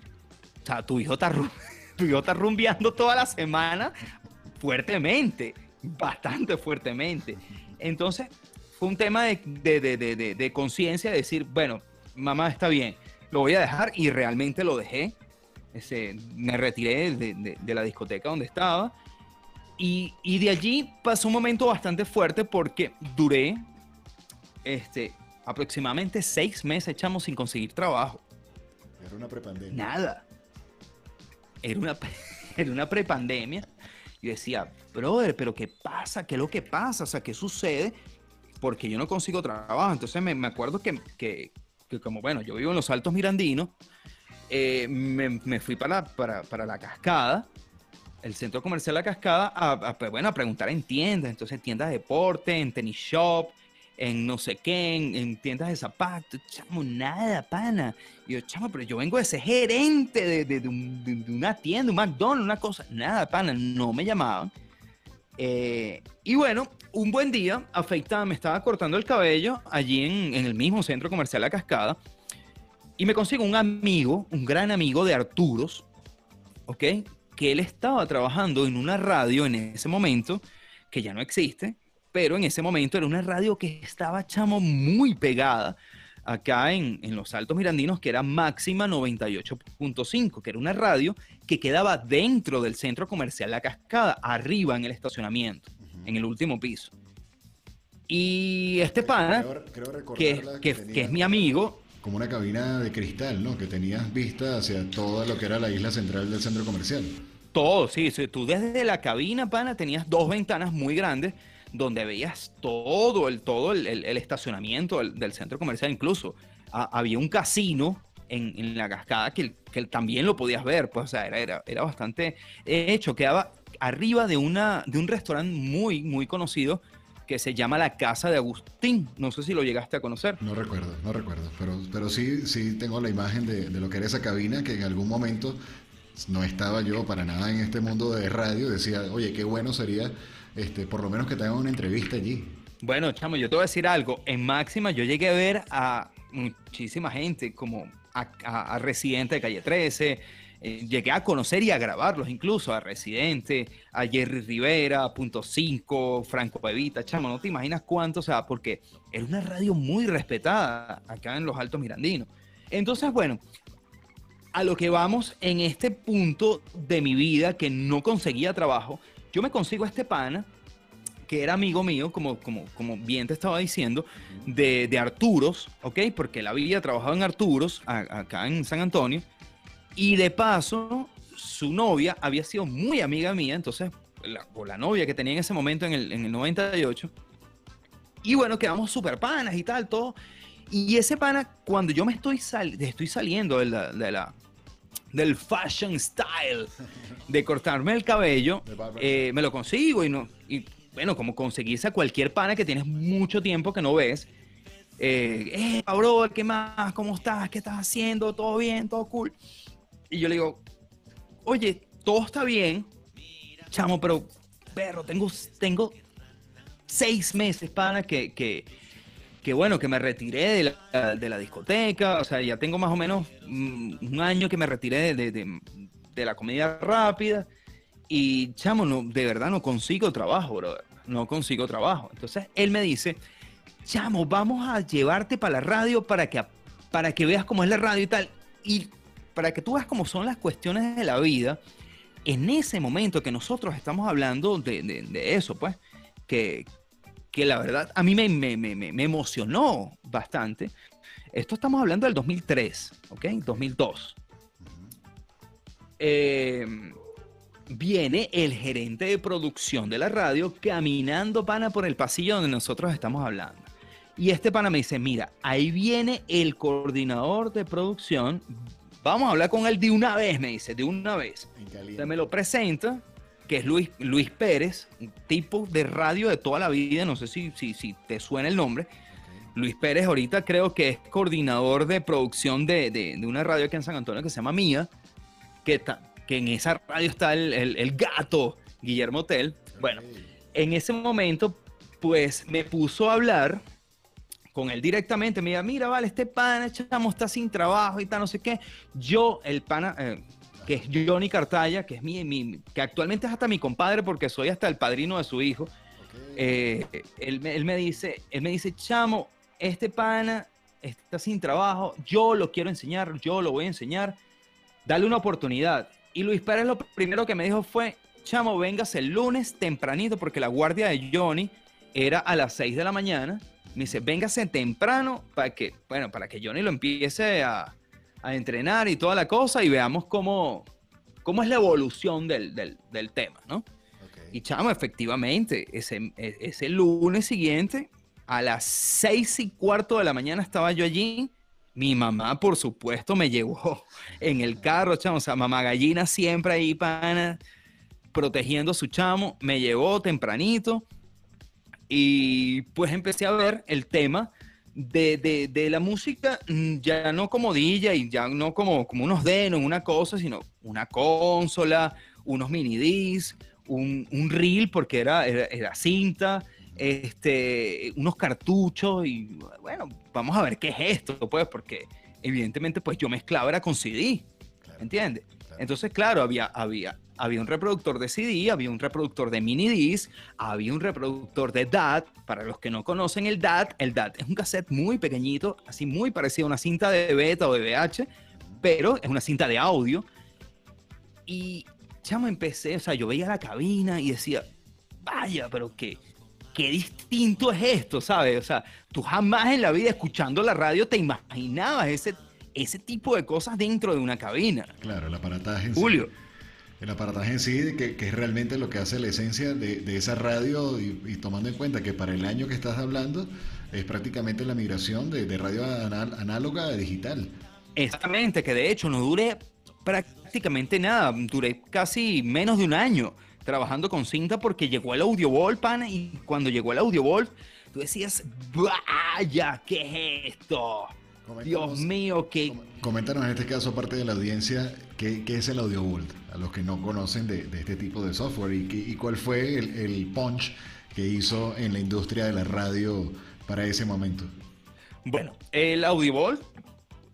o sea, tu hijo está, <laughs> tu hijo está rumbeando toda la semana fuertemente, bastante fuertemente. Entonces, fue un tema de, de, de, de conciencia, de decir, bueno, mamá está bien, lo voy a dejar y realmente lo dejé. Ese, me retiré de, la discoteca donde estaba y, y, de allí pasó un momento bastante fuerte porque duré este, aproximadamente seis meses echamos sin conseguir trabajo. Era una prepandemia. Nada. Era una, <laughs> era una prepandemia. Y decía, brother, pero ¿qué pasa? ¿Qué es lo que pasa? O sea, ¿qué sucede? Porque yo no consigo trabajo. Entonces me, me acuerdo que, que, como, bueno, yo vivo en los Altos Mirandinos, eh, me, fui para, para, para, la cascada, el centro comercial La Cascada, a, pues, bueno, a preguntar en tiendas, entonces tiendas de deporte, en tenis shop, en no sé qué, en, tiendas de zapatos, chamo, nada, pana. Y yo, chamo, pero yo vengo de ser gerente de, de, de, una tienda, un McDonald's, una cosa, nada, pana, no me llamaban. Eh, y bueno, un buen día, afeitaba, me estaba cortando el cabello allí en, el mismo centro comercial La Cascada. Y me consigo un amigo, un gran amigo de Arturos, ¿ok? Que él estaba trabajando en una radio en ese momento, que ya no existe, pero en ese momento era una radio que estaba, chamo, muy pegada acá en, en, los Altos Mirandinos, que era máxima 98.5, que era una radio que quedaba dentro del centro comercial La Cascada, arriba en el estacionamiento, en el último piso. Y este pana, que, que, es mi amigo... Como una cabina de cristal, ¿no? Que tenías vista hacia todo lo que era la isla central del centro comercial. Todo, sí. Tú desde la cabina, pana, tenías dos ventanas muy grandes donde veías todo el, todo el, estacionamiento del, centro comercial, incluso había un casino en, la cascada que, que, también lo podías ver, pues, o sea, era, era, bastante hecho, quedaba arriba de, una, de un restaurante muy, muy conocido que se llama la Casa de Agustín. No sé si lo llegaste a conocer. No recuerdo, no recuerdo, pero, pero sí, sí tengo la imagen de lo que era esa cabina que en algún momento no estaba yo para nada en este mundo de radio. Decía, oye, qué bueno sería este, por lo menos que te hagan una entrevista allí. Bueno, chamo, yo te voy a decir algo. En Máxima yo llegué a ver a muchísima gente, como a, Residente de Calle 13, eh, llegué a conocer y a grabarlos incluso, a Residente, a Jerry Rivera, Punto 5, Franco Evita, chamo, no te imaginas cuánto, o sea, porque era una radio muy respetada acá en los Altos Mirandinos. Entonces, bueno, a lo que vamos en este punto de mi vida que no conseguía trabajo, yo me consigo a este pana, que era amigo mío, como, como, como bien te estaba diciendo, de, de Arturos, ¿ok? Porque él había trabajado en Arturos, acá en San Antonio, y de paso, su novia había sido muy amiga mía, entonces, la, o la novia que tenía en ese momento, en el, en el 98, y bueno, quedamos súper panas y tal, todo. Y ese pana, cuando yo me estoy, estoy saliendo de la, de la, del fashion style, de cortarme el cabello, eh, me lo consigo y no. Y bueno, como conseguirse a cualquier pana que tienes mucho tiempo que no ves. Eh, eh, bro, ¿qué más? ¿Cómo estás? ¿Qué estás haciendo? ¿Todo bien? ¿Todo cool? Y yo le digo, oye, todo está bien, chamo, pero perro, tengo, tengo seis meses, pana, que, que, que bueno, que me retiré de la, discoteca, o sea, ya tengo más o menos mm, un año que me retiré de, la comida rápida y chamo, no, de verdad no consigo trabajo, bro, no consigo trabajo. Entonces él me dice, chamo, vamos a llevarte para la radio para que, para que veas cómo es la radio y tal, y para que tú veas cómo son las cuestiones de la vida. en ese momento que nosotros estamos hablando de, de, eso, pues, que, que, la verdad a mí me, me, me, me, emocionó bastante. Esto estamos hablando del 2003, ¿ok? 2002. Eh, viene el gerente de producción de la radio caminando, pana, por el pasillo donde nosotros estamos hablando. Y este pana me dice, mira, ahí viene el coordinador de producción. Vamos a hablar con él de una vez, me dice, de una vez. Se me lo presenta, que es Luis, Luis Pérez, un tipo de radio de toda la vida, no sé si, si, si te suena el nombre. Luis Pérez ahorita creo que es coordinador de producción de, de, de, una radio aquí en San Antonio que se llama Mía, que, que en esa radio está el, el, gato Guillermo Tell. Bueno, en ese momento, pues me puso a hablar con él directamente. Me dijo, mira, vale, este pana, chamo, está sin trabajo y tal, no sé qué. Yo, el pana, eh, que es Johnny Cartaya, que es mi, mi, que actualmente es hasta mi compadre porque soy hasta el padrino de su hijo. Eh, él, él, me dice, él me dice, chamo, este pana está sin trabajo, yo lo quiero enseñar, yo lo voy a enseñar, dale una oportunidad. Y Luis Pérez lo primero que me dijo fue, chamo, vengas el lunes tempranito, porque la guardia de Johnny era a las 6 de la mañana. Me dice, véngase temprano para que, bueno, para que Johnny lo empiece a, a entrenar y toda la cosa y veamos cómo, cómo es la evolución del, del, del tema, ¿no? Y chamo, efectivamente, ese, e, ese lunes siguiente, a las seis y cuarto de la mañana estaba yo allí mi mamá, por supuesto, me llevó en el carro, chamo. O sea, mamá gallina siempre ahí, pana, protegiendo a su chamo. Me llevó tempranito y pues empecé a ver el tema de, la música, mm, ya no como DJ y ya no como, como unos denos, una cosa, sino una consola, unos mini discs, un, un reel, porque era, era cinta, este, unos cartuchos y bueno, vamos a ver qué es esto, pues, porque evidentemente pues yo mezclaba era con CD, ¿entiendes? Entonces, claro, había, había, había un reproductor de CD, había un reproductor de mini disc, había un reproductor de DAT. Para los que no conocen el DAT, el DAT es un cassette muy pequeñito, así muy parecido a una cinta de beta o de VH, pero es una cinta de audio. Y, chamo, empecé, o sea, yo veía la cabina y decía, vaya, pero qué, qué distinto es esto, ¿sabes? O sea, tú jamás en la vida escuchando la radio te imaginabas ese, ese tipo de cosas dentro de una cabina. Claro, el aparataje Julio. sí. El aparataje en sí, que, es realmente lo que hace la esencia de, esa radio y, tomando en cuenta que para el año que estás hablando es prácticamente la migración de, radio análoga a digital. Exactamente, que de hecho no dure prácticamente nada, duré casi menos de un año trabajando con cinta porque llegó el audio pan, y cuando llegó el audio tú decías, vaya, ¿qué es esto? Dios mío, qué... Coméntanos en este caso, aparte de la audiencia, ¿qué, qué es el audio A los que no conocen de, este tipo de software y, y cuál fue el, punch que hizo en la industria de la radio para ese momento. Bueno, el audio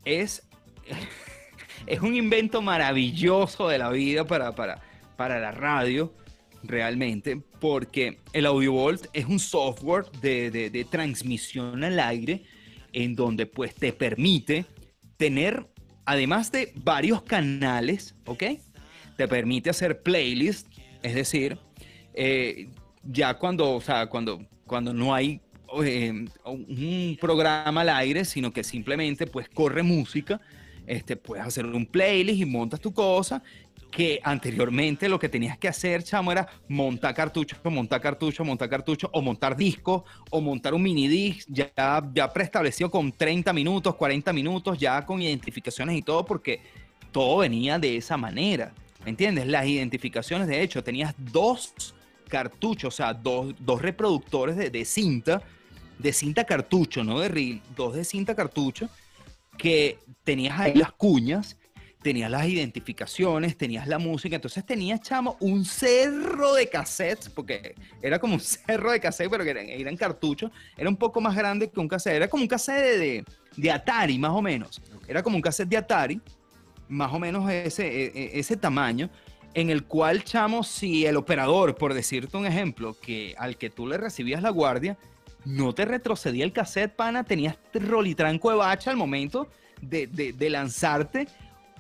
es, <laughs> es un invento maravilloso de la vida para, para, para la radio realmente, porque el AudioVolt es un software de, transmisión al aire en donde pues te permite tener, además de varios canales, ¿ok? Te permite hacer playlists, es decir, eh, ya cuando, o sea, cuando, cuando no hay eh, un programa al aire, sino que simplemente pues corre música, este, puedes hacer un playlist y montas tu cosa que anteriormente lo que tenías que hacer, chamo, era montar cartucho, montar cartucho, montar cartucho, o montar disco, o montar un mini disc ya, ya preestablecido con 30 minutos, 40 minutos, ya con identificaciones y todo, porque todo venía de esa manera. ¿Me entiendes? Las identificaciones, de hecho, tenías dos cartuchos, o sea, dos, dos reproductores de, de cinta, de cinta cartucho, no de reel, dos de cinta cartucho, que tenías ahí las cuñas tenías las identificaciones, tenías la música, entonces tenías, chamo, un cerro de cassettes, porque era como un <laughs> cerro de cassettes, pero que eran, cartuchos, era un poco más grande que un cassette, era como un cassette de, de, Atari, más o menos, era como un cassette de Atari, más o menos ese, e, e, ese tamaño, en el cual, chamo, si el operador, por decirte un ejemplo, que al que tú le recibías la guardia, no te retrocedía el cassette, pana, tenías rolitranco de bacha al momento de, de, de lanzarte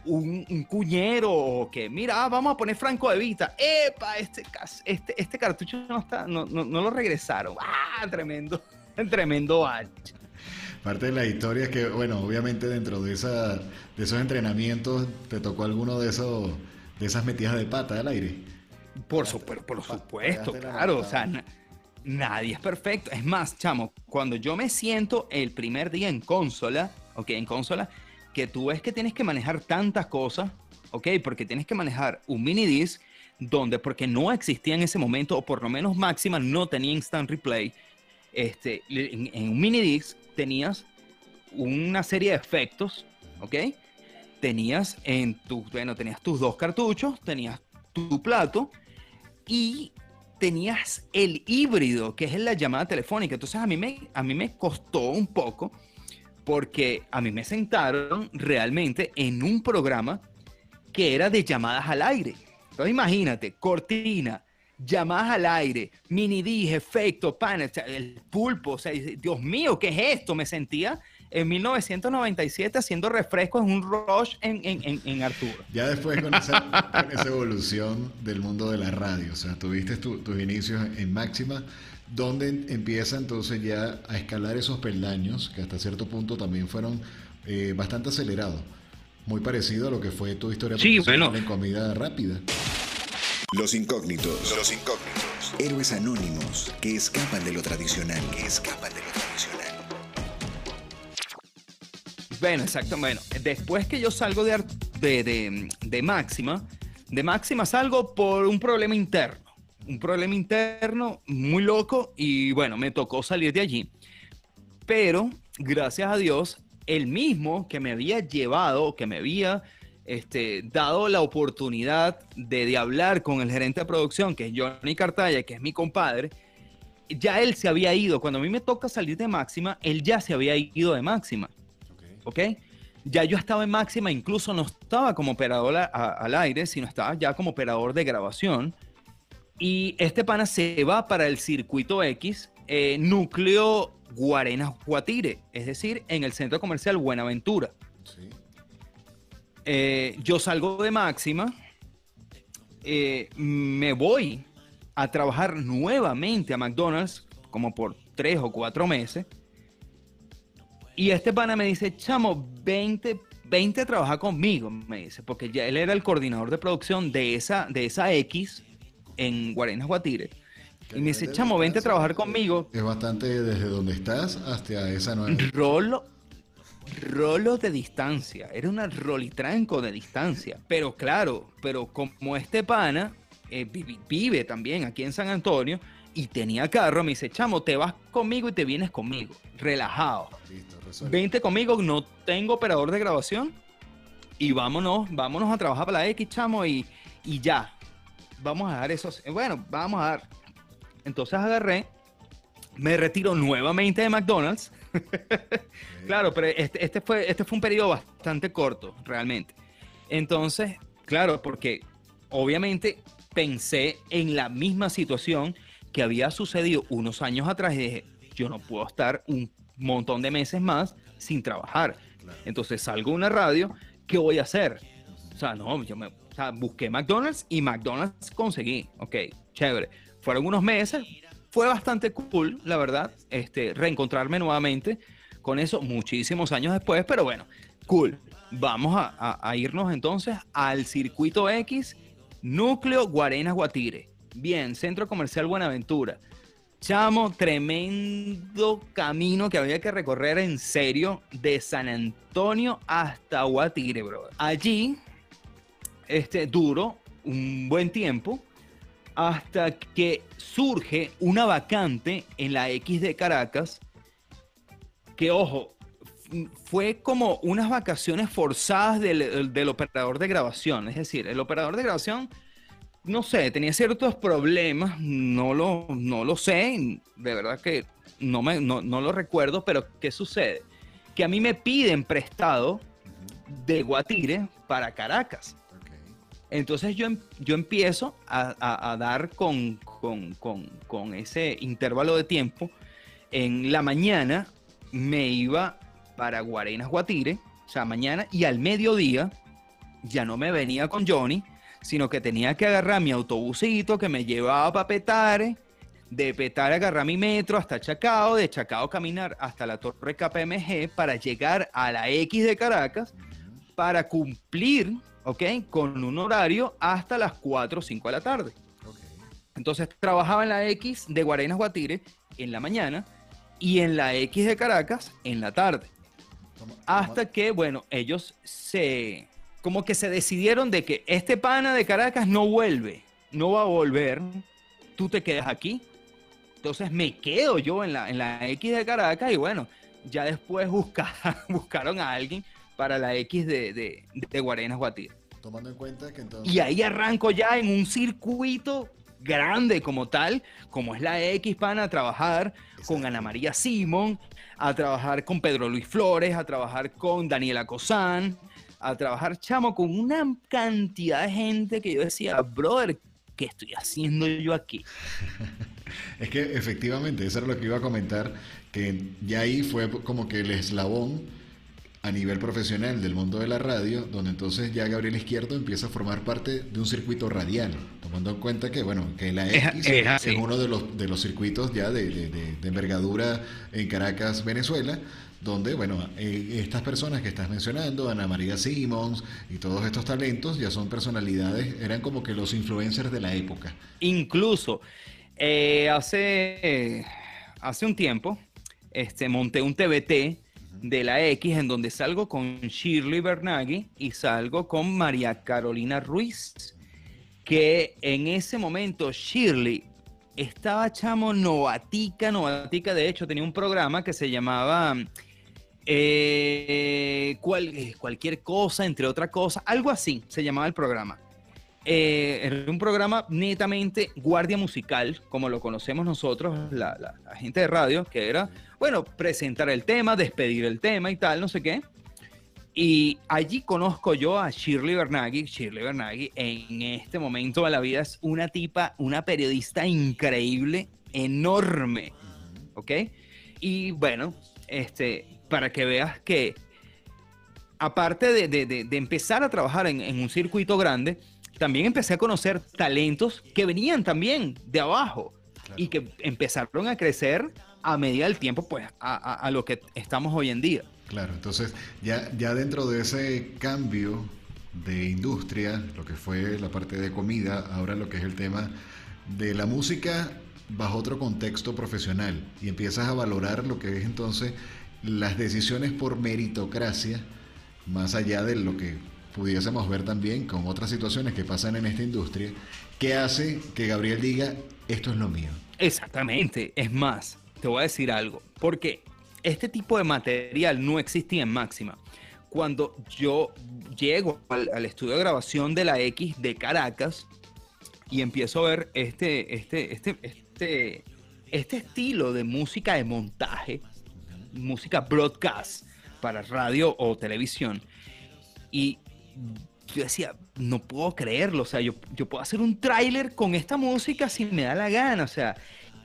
un, cuñero o que, mira, ah, vamos a poner Franco de Vita. ¡Epa! Este, este, este cartucho no, está, no, no, lo regresaron. ¡Ah! Tremendo, <laughs> tremendo H. Parte de la historia es que, bueno, obviamente dentro de, esa, de esos entrenamientos te tocó alguno de esos de esas metidas de pata al aire. Por, supuesto, por supuesto, claro. O sea, nadie es perfecto. Es más, chamo, cuando yo me siento el primer día en consola, ok, en consola, que tú ves que tienes que manejar tantas cosas, ok, porque tienes que manejar un mini disc donde, porque no existía en ese momento, o por lo menos máxima no tenía instant replay, este, en, en un mini disc tenías una serie de efectos, ok, tenías en tu, bueno, tenías tus dos cartuchos, tenías tu plato y tenías el híbrido, que es la llamada telefónica. Entonces a mí me, a mí me costó un poco porque a mí me sentaron realmente en un programa que era de llamadas al aire. Entonces imagínate, cortina, llamadas al aire, mini dig, efecto, panel, el pulpo, o sea, Dios mío, ¿qué es esto? Me sentía en 1997 haciendo refrescos en un rush en, en, en, Arturo. Ya después con esa, con esa, evolución del mundo de la radio, o sea, tuviste tus inicios en Máxima, donde empieza entonces ya a escalar esos peldaños que hasta cierto punto también fueron eh, bastante acelerados. Muy parecido a lo que fue tu historia sí, bueno. en comida rápida. Los incógnitos. Los incógnitos. Héroes anónimos que escapan de lo tradicional. Que escapan de lo tradicional. Bueno, exacto. Bueno, después que yo salgo de, de, de, Máxima, de Máxima salgo por un problema interno. Un problema interno muy loco y bueno, me tocó salir de allí. Pero, gracias a Dios, el mismo que me había llevado, que me había este, dado la oportunidad de, de, hablar con el gerente de producción, que es Johnny Cartaya, que es mi compadre, ya él se había ido. Cuando a mí me toca salir de Máxima, él ya se había ido de Máxima. ¿ok? Ya yo estaba en máxima, incluso no estaba como operador al aire, sino estaba ya como operador de grabación. Y este pana se va para el circuito X, eh, núcleo Guarenas Guatire, es decir, en el centro comercial Buenaventura. Eh, yo salgo de máxima, eh, me voy a trabajar nuevamente a McDonald's, como por tres o cuatro meses y este pana me dice, chamo, 20, 20 trabaja conmigo, me dice, porque ya él era el coordinador de producción de esa, de esa X en Guarenas Guatire. Y me dice, chamo, vente a trabajar conmigo. Es bastante desde donde estás hasta esa nueva. Rolo, rolo de distancia. Era una rolitranco de distancia. Pero claro, pero como este pana eh, vive también aquí en San Antonio y tenía carro, me dice, chamo, te vas conmigo y te vienes conmigo. Relajado. Listo. Vente conmigo, no tengo operador de grabación. Y vámonos, vámonos a trabajar para la X, chamo, y, y ya. Vamos a dar esos. Bueno, vamos a dar. Entonces agarré, me retiro nuevamente de McDonald's. <laughs> claro, pero este, este, fue, este fue un periodo bastante corto, realmente. Entonces, claro, porque obviamente pensé en la misma situación que había sucedido unos años atrás y dije, yo no puedo estar un montón de meses más sin trabajar. Entonces salgo a una radio, ¿qué voy a hacer? O sea, no, yo me, o sea, busqué McDonald's y McDonald's conseguí. Ok, chévere. Fueron unos meses, fue bastante cool, la verdad, este, reencontrarme nuevamente con eso muchísimos años después, pero bueno, cool. Vamos a, irnos entonces al circuito X, núcleo Guarenas Guatire. Bien, Centro Comercial Buenaventura. Chamo, tremendo camino que había que recorrer en serio de San Antonio hasta Guatire, bro. Allí, este, duro un buen tiempo hasta que surge una vacante en la X de Caracas que, ojo, fue como unas vacaciones forzadas del, operador de grabación. Es decir, el operador de grabación no sé, tenía ciertos problemas, no lo, no lo sé, de verdad que no, me, no, lo recuerdo, pero ¿qué sucede? Que a mí me piden prestado de Guatire para Caracas. Entonces yo, em, yo empiezo a, dar con, con, ese intervalo de tiempo. En la mañana me iba para Guarenas Guatire, o sea, mañana, y al mediodía ya no me venía con Johnny, sino que tenía que agarrar mi autobusito que me llevaba para Petare, de Petare agarrar mi metro hasta Chacao, de Chacao caminar hasta la Torre KPMG para llegar a la X de Caracas para cumplir, ¿ok? Con un horario hasta las 4 o 5 de la tarde. Entonces trabajaba en la X de Guarenas Guatire en la mañana y en la X de Caracas en la tarde. Hasta que, bueno, ellos se, como que se decidieron de que este pana de Caracas no vuelve, no va a volver, tú te quedas aquí. Entonces me quedo yo en la, en la X de Caracas y bueno, ya después <laughs> buscaron a alguien para la X de, de, de Guarenas Guatire. Tomando en cuenta que entonces... Y ahí arranco ya en un circuito grande como tal, como es la X pana, a trabajar con Ana María Simón, a trabajar con Pedro Luis Flores, a trabajar con Daniela Cosán, a trabajar, chamo, con una cantidad de gente que yo decía, brother, ¿qué estoy haciendo yo aquí? <laughs> es que efectivamente, eso era lo que iba a comentar, que ya ahí fue como que el eslabón a nivel profesional del mundo de la radio, donde entonces ya Gabriel Izquierdo empieza a formar parte de un circuito radial, tomando en cuenta que, bueno, que la X es, uno de los, de los circuitos ya de, de, envergadura en Caracas, Venezuela, donde, bueno, eh, estas personas que estás mencionando, Ana María Simons y todos estos talentos, ya son personalidades, eran como que los influencers de la época. Incluso, eh, hace, hace un tiempo, este, monté un TBT de la X, en donde salgo con Shirley Bernaghi y salgo con María Carolina Ruiz, que en ese momento Shirley estaba chamo novatica, novatica, de hecho tenía un programa que se llamaba eh, eh, cualquier cosa, entre otras cosas, algo así se llamaba el programa. Eh, un programa netamente guardia musical, como lo conocemos nosotros, la, gente de radio, que era bueno, presentar el tema, despedir el tema y tal, no sé qué. Y allí conozco yo a Shirley Bernaghi. Shirley Bernaghi en este momento de la vida es una tipa, una periodista increíble, enorme. ¿Ok? Y bueno, este, para que veas que aparte de, de, de, empezar a trabajar en, en, un circuito grande, también empecé a conocer talentos que venían también de abajo y que empezaron a crecer a medida del tiempo, pues, a, lo que estamos hoy en día. Claro, entonces ya, ya dentro de ese cambio de industria, lo que fue la parte de comida, ahora lo que es el tema de la música bajo otro contexto profesional y empiezas a valorar lo que es entonces las decisiones por meritocracia, más allá de lo que pudiésemos ver también con otras situaciones que pasan en esta industria, que hace que Gabriel diga, esto es lo mío. Exactamente, es más, te voy a decir algo, porque este tipo de material no existía en Máxima. Cuando yo llego al, estudio de grabación de la X de Caracas y empiezo a ver este, este, este, este, este estilo de música de montaje, música broadcast para radio o televisión, y yo decía, no puedo creerlo, o sea, yo, yo puedo hacer un tráiler con esta música si me da la gana, o sea,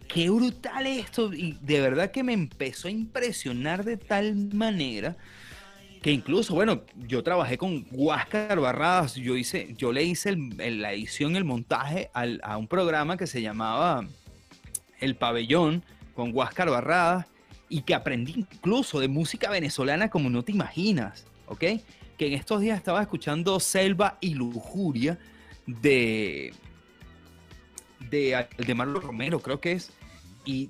qué brutal esto. Y de verdad que me empezó a impresionar de tal manera que incluso, bueno, yo trabajé con Huáscar Barradas, yo, hice, yo le hice la edición, el montaje a un programa que se llamaba El Pabellón con Huáscar Barradas y que aprendí incluso de música venezolana como no te imaginas, ¿ok? Que en estos días estaba escuchando Selva y Lujuria de, de, de Marlo Romero, creo que es, y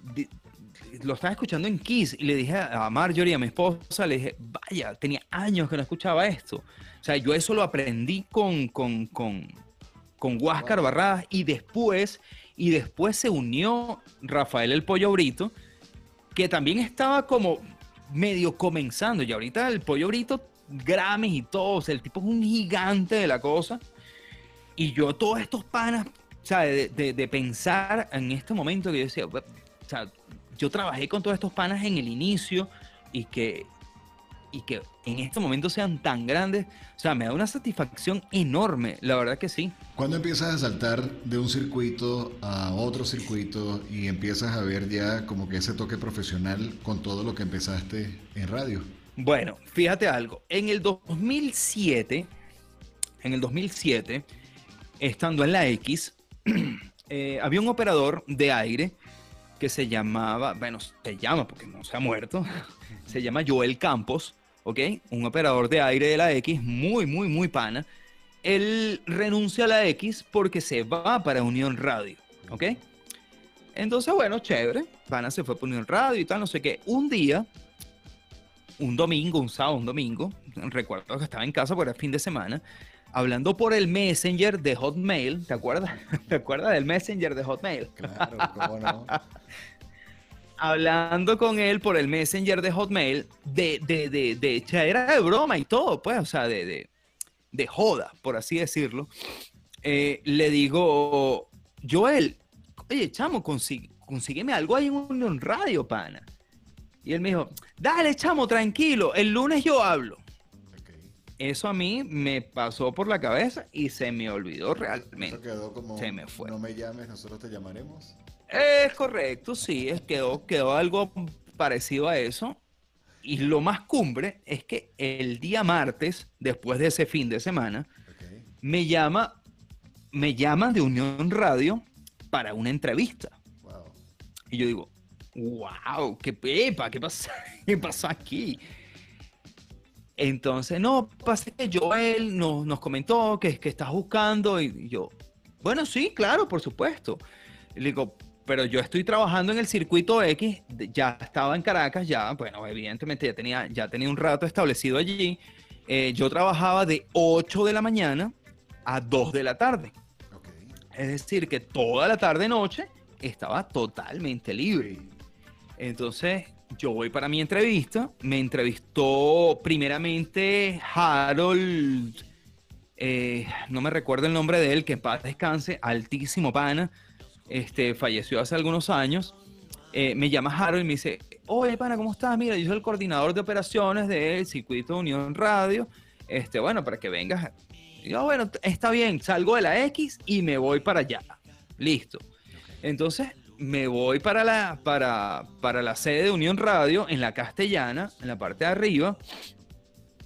lo estaba escuchando en Kiss y le dije a Marjorie, a mi esposa, le dije, vaya, tenía años que no escuchaba esto. O sea, yo eso lo aprendí con, con, con, con Huáscar Barradas y después, y después se unió Rafael el Pollo Brito, que también estaba como medio comenzando. Y ahorita el Pollo Brito, Grammys y todo, o sea, el tipo es un gigante de la cosa. Y yo, todos estos panas, o sea, de, de, pensar en este momento que yo decía, o sea, yo trabajé con todos estos panas en el inicio y que, y que en este momento sean tan grandes, o sea, me da una satisfacción enorme, la verdad que sí. ¿Cuándo empiezas a saltar de un circuito a otro circuito y empiezas a ver ya como que ese toque profesional con todo lo que empezaste en radio? Bueno, fíjate algo, en el 2007 en el 2007, estando en la X, <clears throat> eh, había un operador de aire que se llamaba, bueno, se llama porque no se ha muerto, <laughs> se llama Joel Campos, ¿ok? Un operador de aire de la X, muy, muy, muy pana. Él renuncia a la X porque se va para Unión Radio, ¿ok? Entonces, bueno, chévere. Pana se fue para Unión Radio y tal, no sé qué. Un día, un domingo, un sábado, un domingo, recuerdo que estaba en casa por el fin de semana, hablando por el Messenger de Hotmail, ¿te acuerdas? <laughs> ¿Te acuerdas del Messenger de Hotmail? Claro, cómo no. <laughs> hablando con él por el Messenger de Hotmail, de, de, de, de era de broma y todo, pues, o sea, de, de, de joda, por así decirlo. Eh, le digo, Joel, oye, chamo, consígueme algo ahí en un radio, pana. Y él me dijo, dale, chamo, tranquilo, el lunes yo hablo. Eso a mí me pasó por la cabeza y se me olvidó realmente. quedó como, se me fue. No me llames, nosotros te llamaremos. Es correcto, sí, es, quedó, quedó algo parecido a eso. Y lo más cumbre es que el día martes, después de ese fin de semana, me llama, me llama de Unión Radio para una entrevista. Y yo digo, wow, qué pepa, qué pasa, <laughs> qué pasa aquí. Entonces, no, pasa que Joel nos, nos comentó que, que estás buscando y yo, bueno, sí, claro, por supuesto. le digo, pero yo estoy trabajando en el circuito X, ya estaba en Caracas, ya, bueno, evidentemente ya tenía, ya tenía un rato establecido allí. Eh, yo trabajaba de 8 de la mañana a 2 de la tarde. Es decir, que toda la tarde-noche estaba totalmente libre. Entonces, yo voy para mi entrevista. Me entrevistó primeramente Harold, eh, no me recuerdo el nombre de él, que en paz descanse, altísimo pana este, falleció hace algunos años, eh, me llama Harold y me dice, oye, pana, ¿cómo estás? Mira, yo soy el coordinador de operaciones del circuito de Unión Radio, este, bueno, para que vengas. Y yo, bueno, está bien, salgo de la X y me voy para allá. Listo. Entonces, me voy para la, para, para la sede de Unión Radio en la castellana, en la parte de arriba.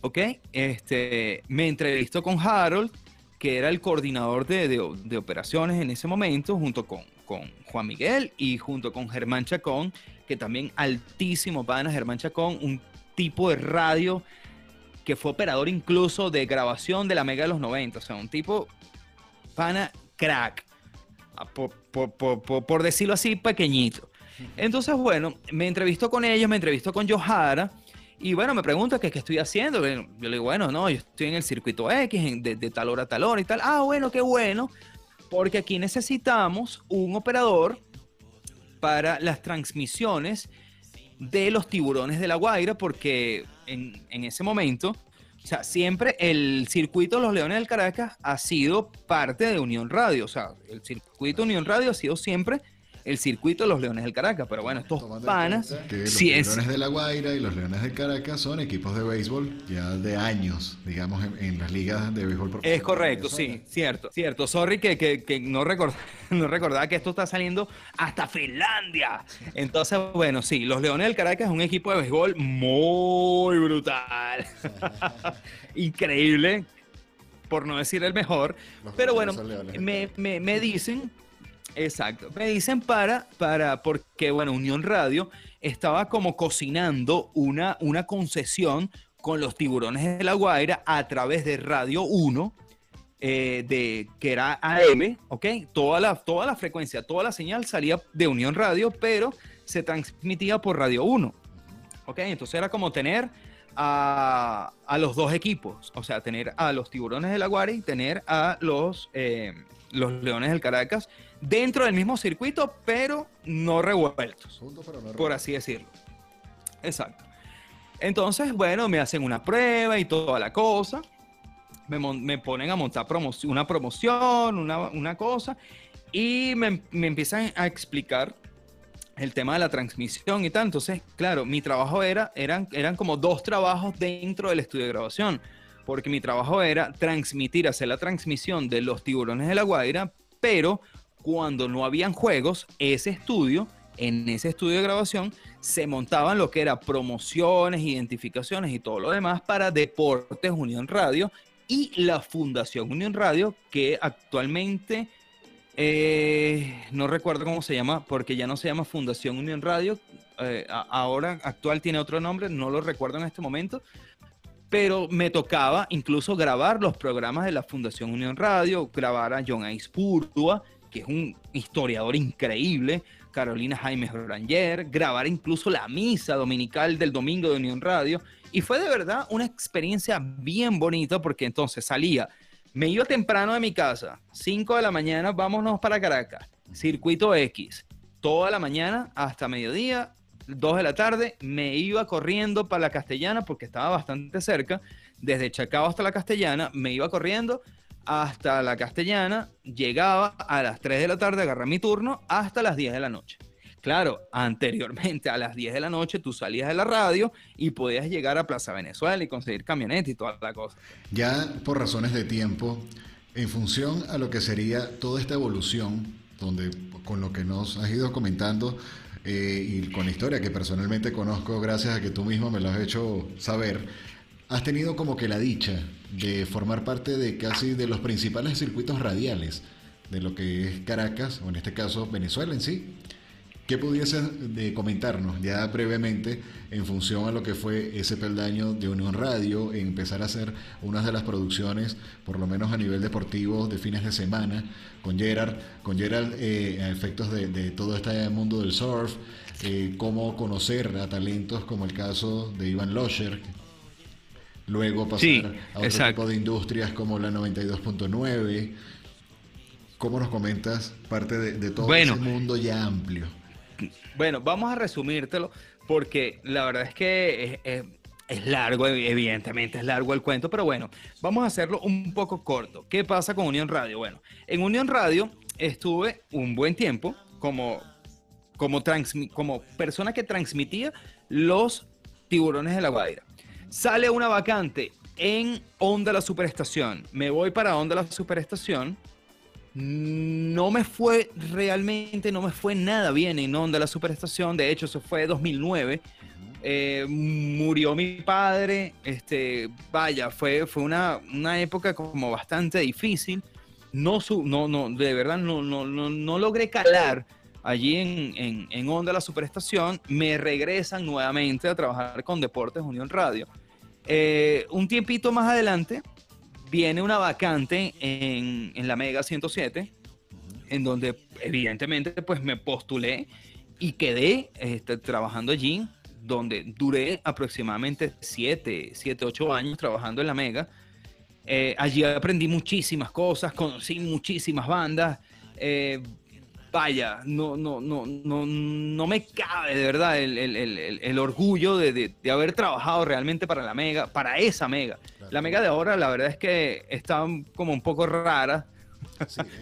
¿Ok? Este, me entrevisto con Harold que era el coordinador de, de, operaciones en ese momento, junto con, con, Juan Miguel y junto con Germán Chacón, que también altísimo pana, Germán Chacón, un tipo de radio que fue operador incluso de grabación de la Mega de los 90, o sea, un tipo pana crack, por, por, por, decirlo así, pequeñito. Entonces, bueno, me entrevistó con ellos, me entrevistó con Johara, y bueno, me pregunta qué, qué estoy haciendo. Yo le digo, bueno, no, yo estoy en el circuito X, de, de, tal hora a tal hora y tal. Ah, bueno, qué bueno, porque aquí necesitamos un operador para las transmisiones de los tiburones de la Guaira, porque en, en ese momento, o sea, siempre el circuito de los Leones del Caracas ha sido parte de Unión Radio. O sea, el circuito Unión Radio ha sido siempre el circuito de los Leones del Caracas. Pero bueno, estos panas. los Leones de la Guaira y los Leones del Caracas son equipos de béisbol ya de años, digamos, en, las ligas de béisbol profesional. Es correcto, sí, cierto, cierto. Sorry que, que, no, <laughs> no recordaba que esto está saliendo hasta Finlandia. Entonces, bueno, sí, los Leones del Caracas es un equipo de béisbol muy brutal. <laughs> Increíble por no decir el mejor. pero bueno, me, me, me, dicen Exacto. Me dicen para, para, porque, bueno, Unión Radio estaba como cocinando una, una concesión con los tiburones de la Guaira a través de Radio 1, eh, de, que era AM, ¿ok? Toda la, toda la frecuencia, toda la señal salía de Unión Radio, pero se transmitía por Radio 1, ¿ok? Entonces era como tener a, a los dos equipos, o sea, tener a los tiburones de la Guaira y tener a los, eh, los leones del Caracas dentro del mismo circuito, pero no revueltos, por así decirlo. Exacto. Entonces, bueno, me hacen una prueba y toda la cosa. Me, ponen a montar una promoción, una, cosa, y me, empiezan a explicar el tema de la transmisión y tal. Entonces, claro, mi trabajo era, eran, eran como dos trabajos dentro del estudio de grabación, porque mi trabajo era transmitir, hacer la transmisión de los tiburones de la Guaira, pero cuando no habían juegos, ese estudio, en ese estudio de grabación, se montaban lo que era promociones, identificaciones y todo lo demás para Deportes Unión Radio y la Fundación Unión Radio, que actualmente eh, no recuerdo cómo se llama, porque ya no se llama Fundación Unión Radio, eh, ahora actual tiene otro nombre, no lo recuerdo en este momento, pero me tocaba incluso grabar los programas de la Fundación Unión Radio, grabar a John Aispurtua, que es un historiador increíble, Carolina Jaime Ranger, grabar incluso la misa dominical del domingo de Unión Radio. Y fue de verdad una experiencia bien bonita porque entonces salía, me iba temprano de mi casa, 5 de la mañana, vámonos para Caracas, circuito X, toda la mañana hasta mediodía, 2 de la tarde, me iba corriendo para la Castellana porque estaba bastante cerca, desde Chacao hasta la Castellana, me iba corriendo hasta la Castellana, llegaba a las 3 de la tarde, agarré mi turno hasta las 10 de la noche. Claro, anteriormente a las 10 de la noche tú salías de la radio y podías llegar a Plaza Venezuela y conseguir camioneta y toda la cosa. Ya por razones de tiempo, en función a lo que sería toda esta evolución, donde con lo que nos has ido comentando eh, y con la historia que personalmente conozco gracias a que tú mismo me lo has hecho saber, has tenido como que la dicha de formar parte de casi de los principales circuitos radiales de lo que es Caracas, o en este caso Venezuela en sí. ¿Qué pudiese de comentarnos ya brevemente en función a lo que fue ese peldaño de Unión Radio, empezar a hacer unas de las producciones, por lo menos a nivel deportivo, de fines de semana, con Gerard, con Gerard eh, a efectos de, todo este mundo del surf, eh, cómo conocer a talentos como el caso de Iván Losher, luego pasar a otro tipo de industrias como la 92.9. ¿Cómo nos comentas parte de, todo ese mundo ya amplio? Bueno, vamos a resumírtelo porque la verdad es que es, largo, evidentemente es largo el cuento, pero bueno, vamos a hacerlo un poco corto. ¿Qué pasa con Unión Radio? Bueno, en Unión Radio estuve un buen tiempo como, como, como persona que transmitía los tiburones de la Guaira. Sale una vacante en Onda La Superestación. Me voy para Onda La Superestación. No me fue realmente, no me fue nada bien en Onda La Superestación. De hecho, eso fue 2009. Eh, murió mi padre. Este, vaya, fue, fue una, una época como bastante difícil. No, no, no, de verdad no, no, no, no logré calar allí en, en, en, Onda La Superestación, me regresan nuevamente a trabajar con Deportes Unión Radio. Eh, un tiempito más adelante viene una vacante en, la Mega 107, en donde evidentemente pues me postulé y quedé este, trabajando allí, donde duré aproximadamente 7, 7, 8 años trabajando en la Mega. Eh, allí aprendí muchísimas cosas, conocí muchísimas bandas. Eh, vaya, no, no, no, no, no me cabe de verdad el, orgullo de, haber trabajado realmente para la Mega, para esa Mega. La Mega de ahora, la verdad es que está como un poco rara.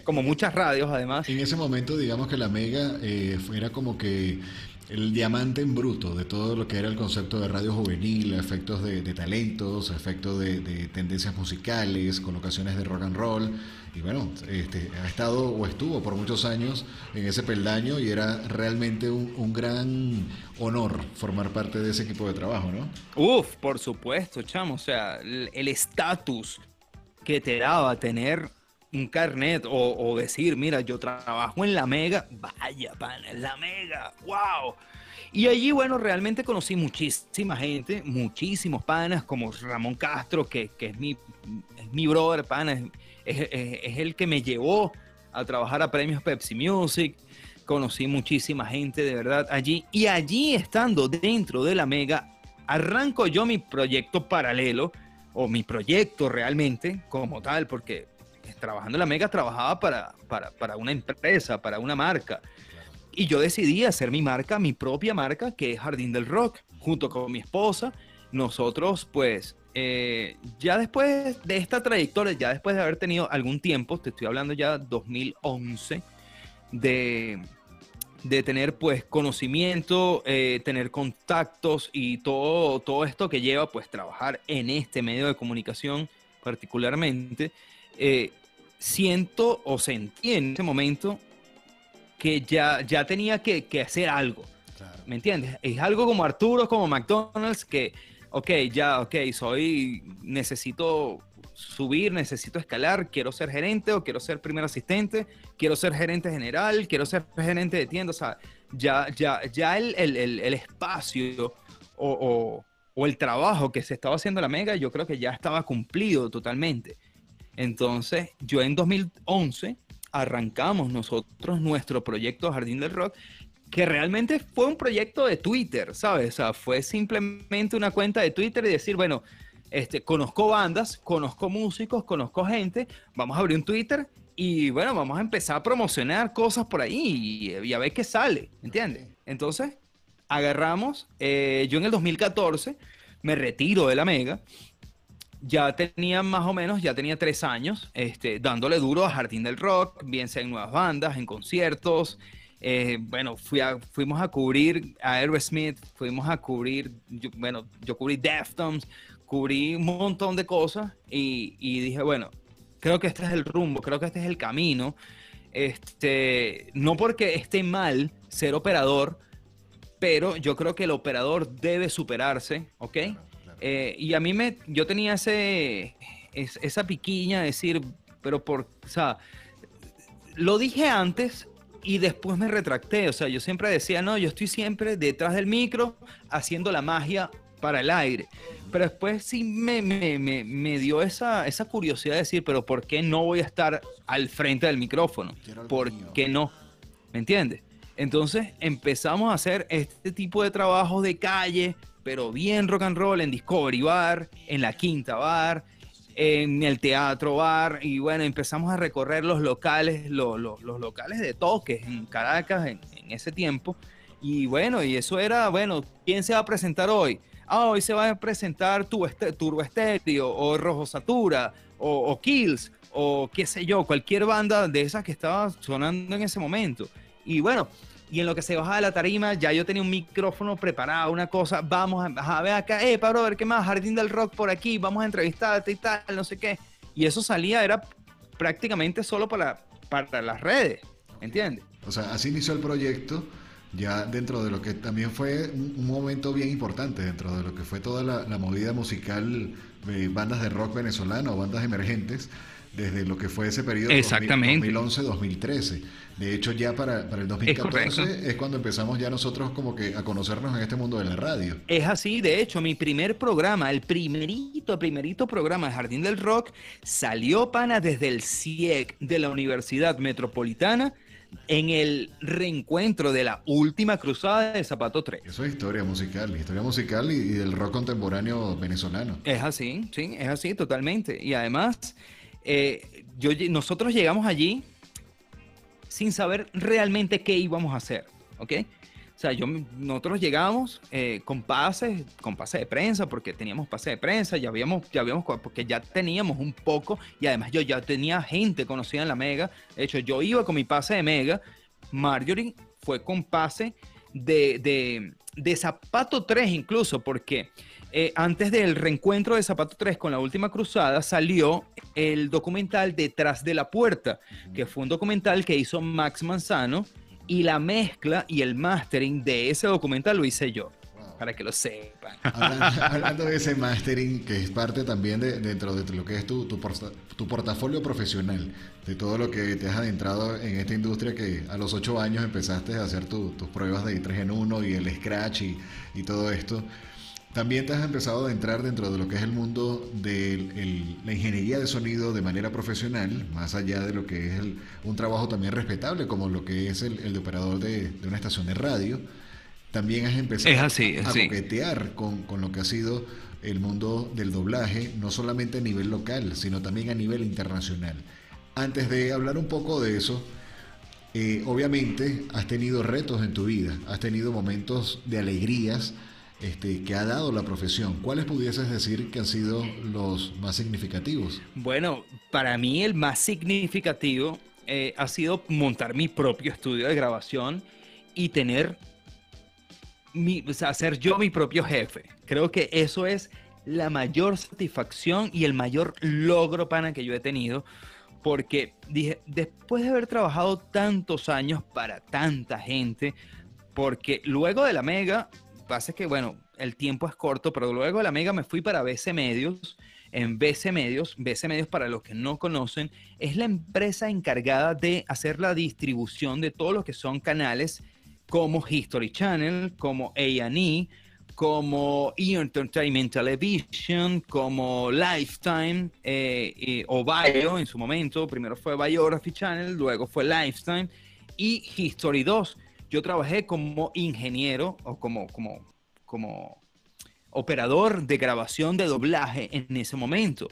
como muchas radios además. En ese momento digamos que la Mega eh, era como que el diamante en bruto de todo lo que era el concepto de radio juvenil, efectos de, talentos, efectos de, tendencias musicales, colocaciones de rock and roll. Y bueno, este, ha estado o estuvo por muchos años en ese peldaño y era realmente un, gran honor formar parte de ese equipo de trabajo, ¿no? Uf, por supuesto, chamo. O sea, el estatus que te daba tener un carnet o, decir, mira, yo trabajo en la Mega, vaya, pana, en la Mega, wow. Y allí, bueno, realmente conocí muchísima gente, muchísimos panas, como Ramón Castro, que, es, mi, es mi brother, pana, es, es, el que me llevó a trabajar a premios Pepsi Music. Conocí muchísima gente, de verdad, allí. Y allí, estando dentro de la Mega, arranco yo mi proyecto paralelo, o mi proyecto realmente, como tal, porque trabajando en la Mega trabajaba para, para, una empresa, para una marca. Y yo decidí hacer mi marca, mi propia marca, que es Jardín del Rock, junto con mi esposa. Nosotros, pues, eh, ya después de esta trayectoria, ya después de haber tenido algún tiempo, te estoy hablando ya 2011, de, de tener pues conocimiento, eh, tener contactos y todo, todo esto que lleva pues trabajar en este medio de comunicación particularmente, eh, siento o sentí en ese momento que ya, ya tenía que, hacer algo. ¿Me entiendes? Es algo como Arturo, como McDonald's, que, ok, ya, ok, soy, necesito subir, necesito escalar, quiero ser gerente o quiero ser primer asistente, quiero ser gerente general, quiero ser gerente de tienda. O sea, ya, ya, ya el, el, el, espacio o, o, el trabajo que se estaba haciendo en la Mega, yo creo que ya estaba cumplido totalmente. Entonces, yo en 2011 arrancamos nosotros nuestro proyecto Jardín del Rock, que realmente fue un proyecto de Twitter, ¿sabes? O sea, fue simplemente una cuenta de Twitter y decir, bueno, este, conozco bandas, conozco músicos, conozco gente, vamos a abrir un Twitter y bueno, vamos a empezar a promocionar cosas por ahí y, a ver qué sale, ¿entiendes? Entonces, agarramos, eh, yo en el 2014 me retiro de la Mega, ya tenía más o menos, ya tenía tres años, este, dándole duro a Jardín del Rock, bien sea en nuevas bandas, en conciertos, eh, bueno, fuimos a cubrir a Aerosmith, fuimos a cubrir, bueno, yo cubrí Deftones, cubrí un montón de cosas y, dije, bueno, creo que este es el rumbo, creo que este es el camino. Este, no porque esté mal ser operador, pero yo creo que el operador debe superarse, ¿ok? Eh, y a mí me, yo tenía ese, esa piquiña de decir, pero por, o sea, lo dije antes y después me retracté, o sea, yo siempre decía, no, yo estoy siempre detrás del micro haciendo la magia para el aire. Pero después sí me, me, me, dio esa, esa curiosidad de decir, pero ¿por qué no voy a estar al frente del micrófono? ¿Por qué no? ¿Me entiendes? Entonces empezamos a hacer este tipo de trabajos de calle, pero bien rock and roll en Discovery Bar, en la Quinta Bar, en el Teatro Bar, y bueno, empezamos a recorrer los locales, los, locales de toques en Caracas en, ese tiempo. Y bueno, y eso era, bueno, ¿quién se va a presentar hoy? ah, hoy se va a presentar Turbo Estéreo o Rojo Satura o, Kills o qué sé yo, cualquier banda de esas que estaba sonando en ese momento. Y bueno, y en lo que se bajaba de la tarima, ya yo tenía un micrófono preparado, una cosa, vamos a, ver acá, eh, Pablo, a ver qué más, Jardín del Rock por aquí, vamos a entrevistarte y tal, no sé qué. Y eso salía, era prácticamente solo para, para las redes, ¿entiendes? O sea, así inició el proyecto ya dentro de lo que también fue un, momento bien importante, dentro de lo que fue toda la, movida musical de bandas de rock venezolano bandas emergentes, desde lo que fue ese periodo 2011-2013. De hecho, ya para, para el 2014 es, cuando empezamos ya nosotros como que a conocernos en este mundo de la radio. Es así, de hecho, mi primer programa, el primerito, primerito programa de Jardín del Rock, salió pana desde el CIEC e de la Universidad Metropolitana en el reencuentro de la última cruzada de Zapato 3. Eso es historia musical, historia musical y, del rock contemporáneo venezolano. Es así, sí, es así totalmente. Y además, eh, yo, nosotros llegamos allí sin saber realmente qué íbamos a hacer, ¿ok? O sea, nosotros llegamos eh, con pases, con pase de prensa, porque teníamos pase de prensa, ya habíamos, ya habíamos, porque ya teníamos un poco, y además yo ya tenía gente conocida en la Mega. De hecho, yo iba con mi pase de Mega, Marjorie fue con pase de, de, de Zapato 3 incluso, porque eh, antes del reencuentro de Zapato 3 con la última cruzada salió el documental Detrás de la Puerta, que fue un documental que hizo Max Manzano y la mezcla y el mastering de ese documental lo hice yo. Para que lo sepan. <laughs> Hablando, de ese mastering, que es parte también de, dentro de lo que es tu, tu, portafolio profesional, de todo lo que te has adentrado en esta industria que a los ocho años empezaste a hacer tus pruebas de 3 en 1 y el Scratch y, y todo esto. También te has empezado a entrar dentro de lo que es el mundo de la ingeniería de sonido de manera profesional, más allá de lo que es un trabajo también respetable, como lo que es el, de operador de, una estación de radio. También has empezado a coquetear con, lo que ha sido el mundo del doblaje, no solamente a nivel local, sino también a nivel internacional. Antes de hablar un poco de eso, eh, obviamente has tenido retos en tu vida, has tenido momentos de alegrías, este, que ha dado la profesión. ¿Cuáles pudieses decir que han sido los más significativos? Bueno, para mí el más significativo eh, ha sido montar mi propio estudio de grabación y tener, mi, o sea, ser yo mi propio jefe. Creo que eso es la mayor satisfacción y el mayor logro para que yo he tenido. Porque dije, después de haber trabajado tantos años para tanta gente, porque luego de la Mega pasa es que, bueno, el tiempo es corto, pero luego de la Mega me fui para BC Medios en BC Medios. BC Medios, para los que no conocen, es la empresa encargada de hacer la distribución de todos los que son canales como History Channel, como A&E, como Entertainment Television, como Lifetime eh, o Bio en su momento. Primero fue Biography Channel, luego fue Lifetime y History 2. Yo trabajé como ingeniero o como, como, como operador de grabación de doblaje en ese momento.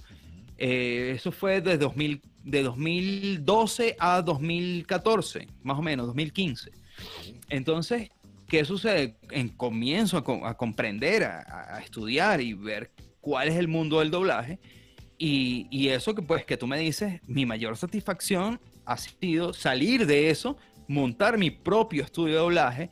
Eh, eso fue de, 2000, de 2012 a 2014, más o menos, 2015. Entonces, ¿qué sucede? En comienzo a, comprender, a, estudiar y ver cuál es el mundo del doblaje. Y, y, eso que pues que tú me dices, mi mayor satisfacción ha sido salir de eso, montar mi propio estudio de doblaje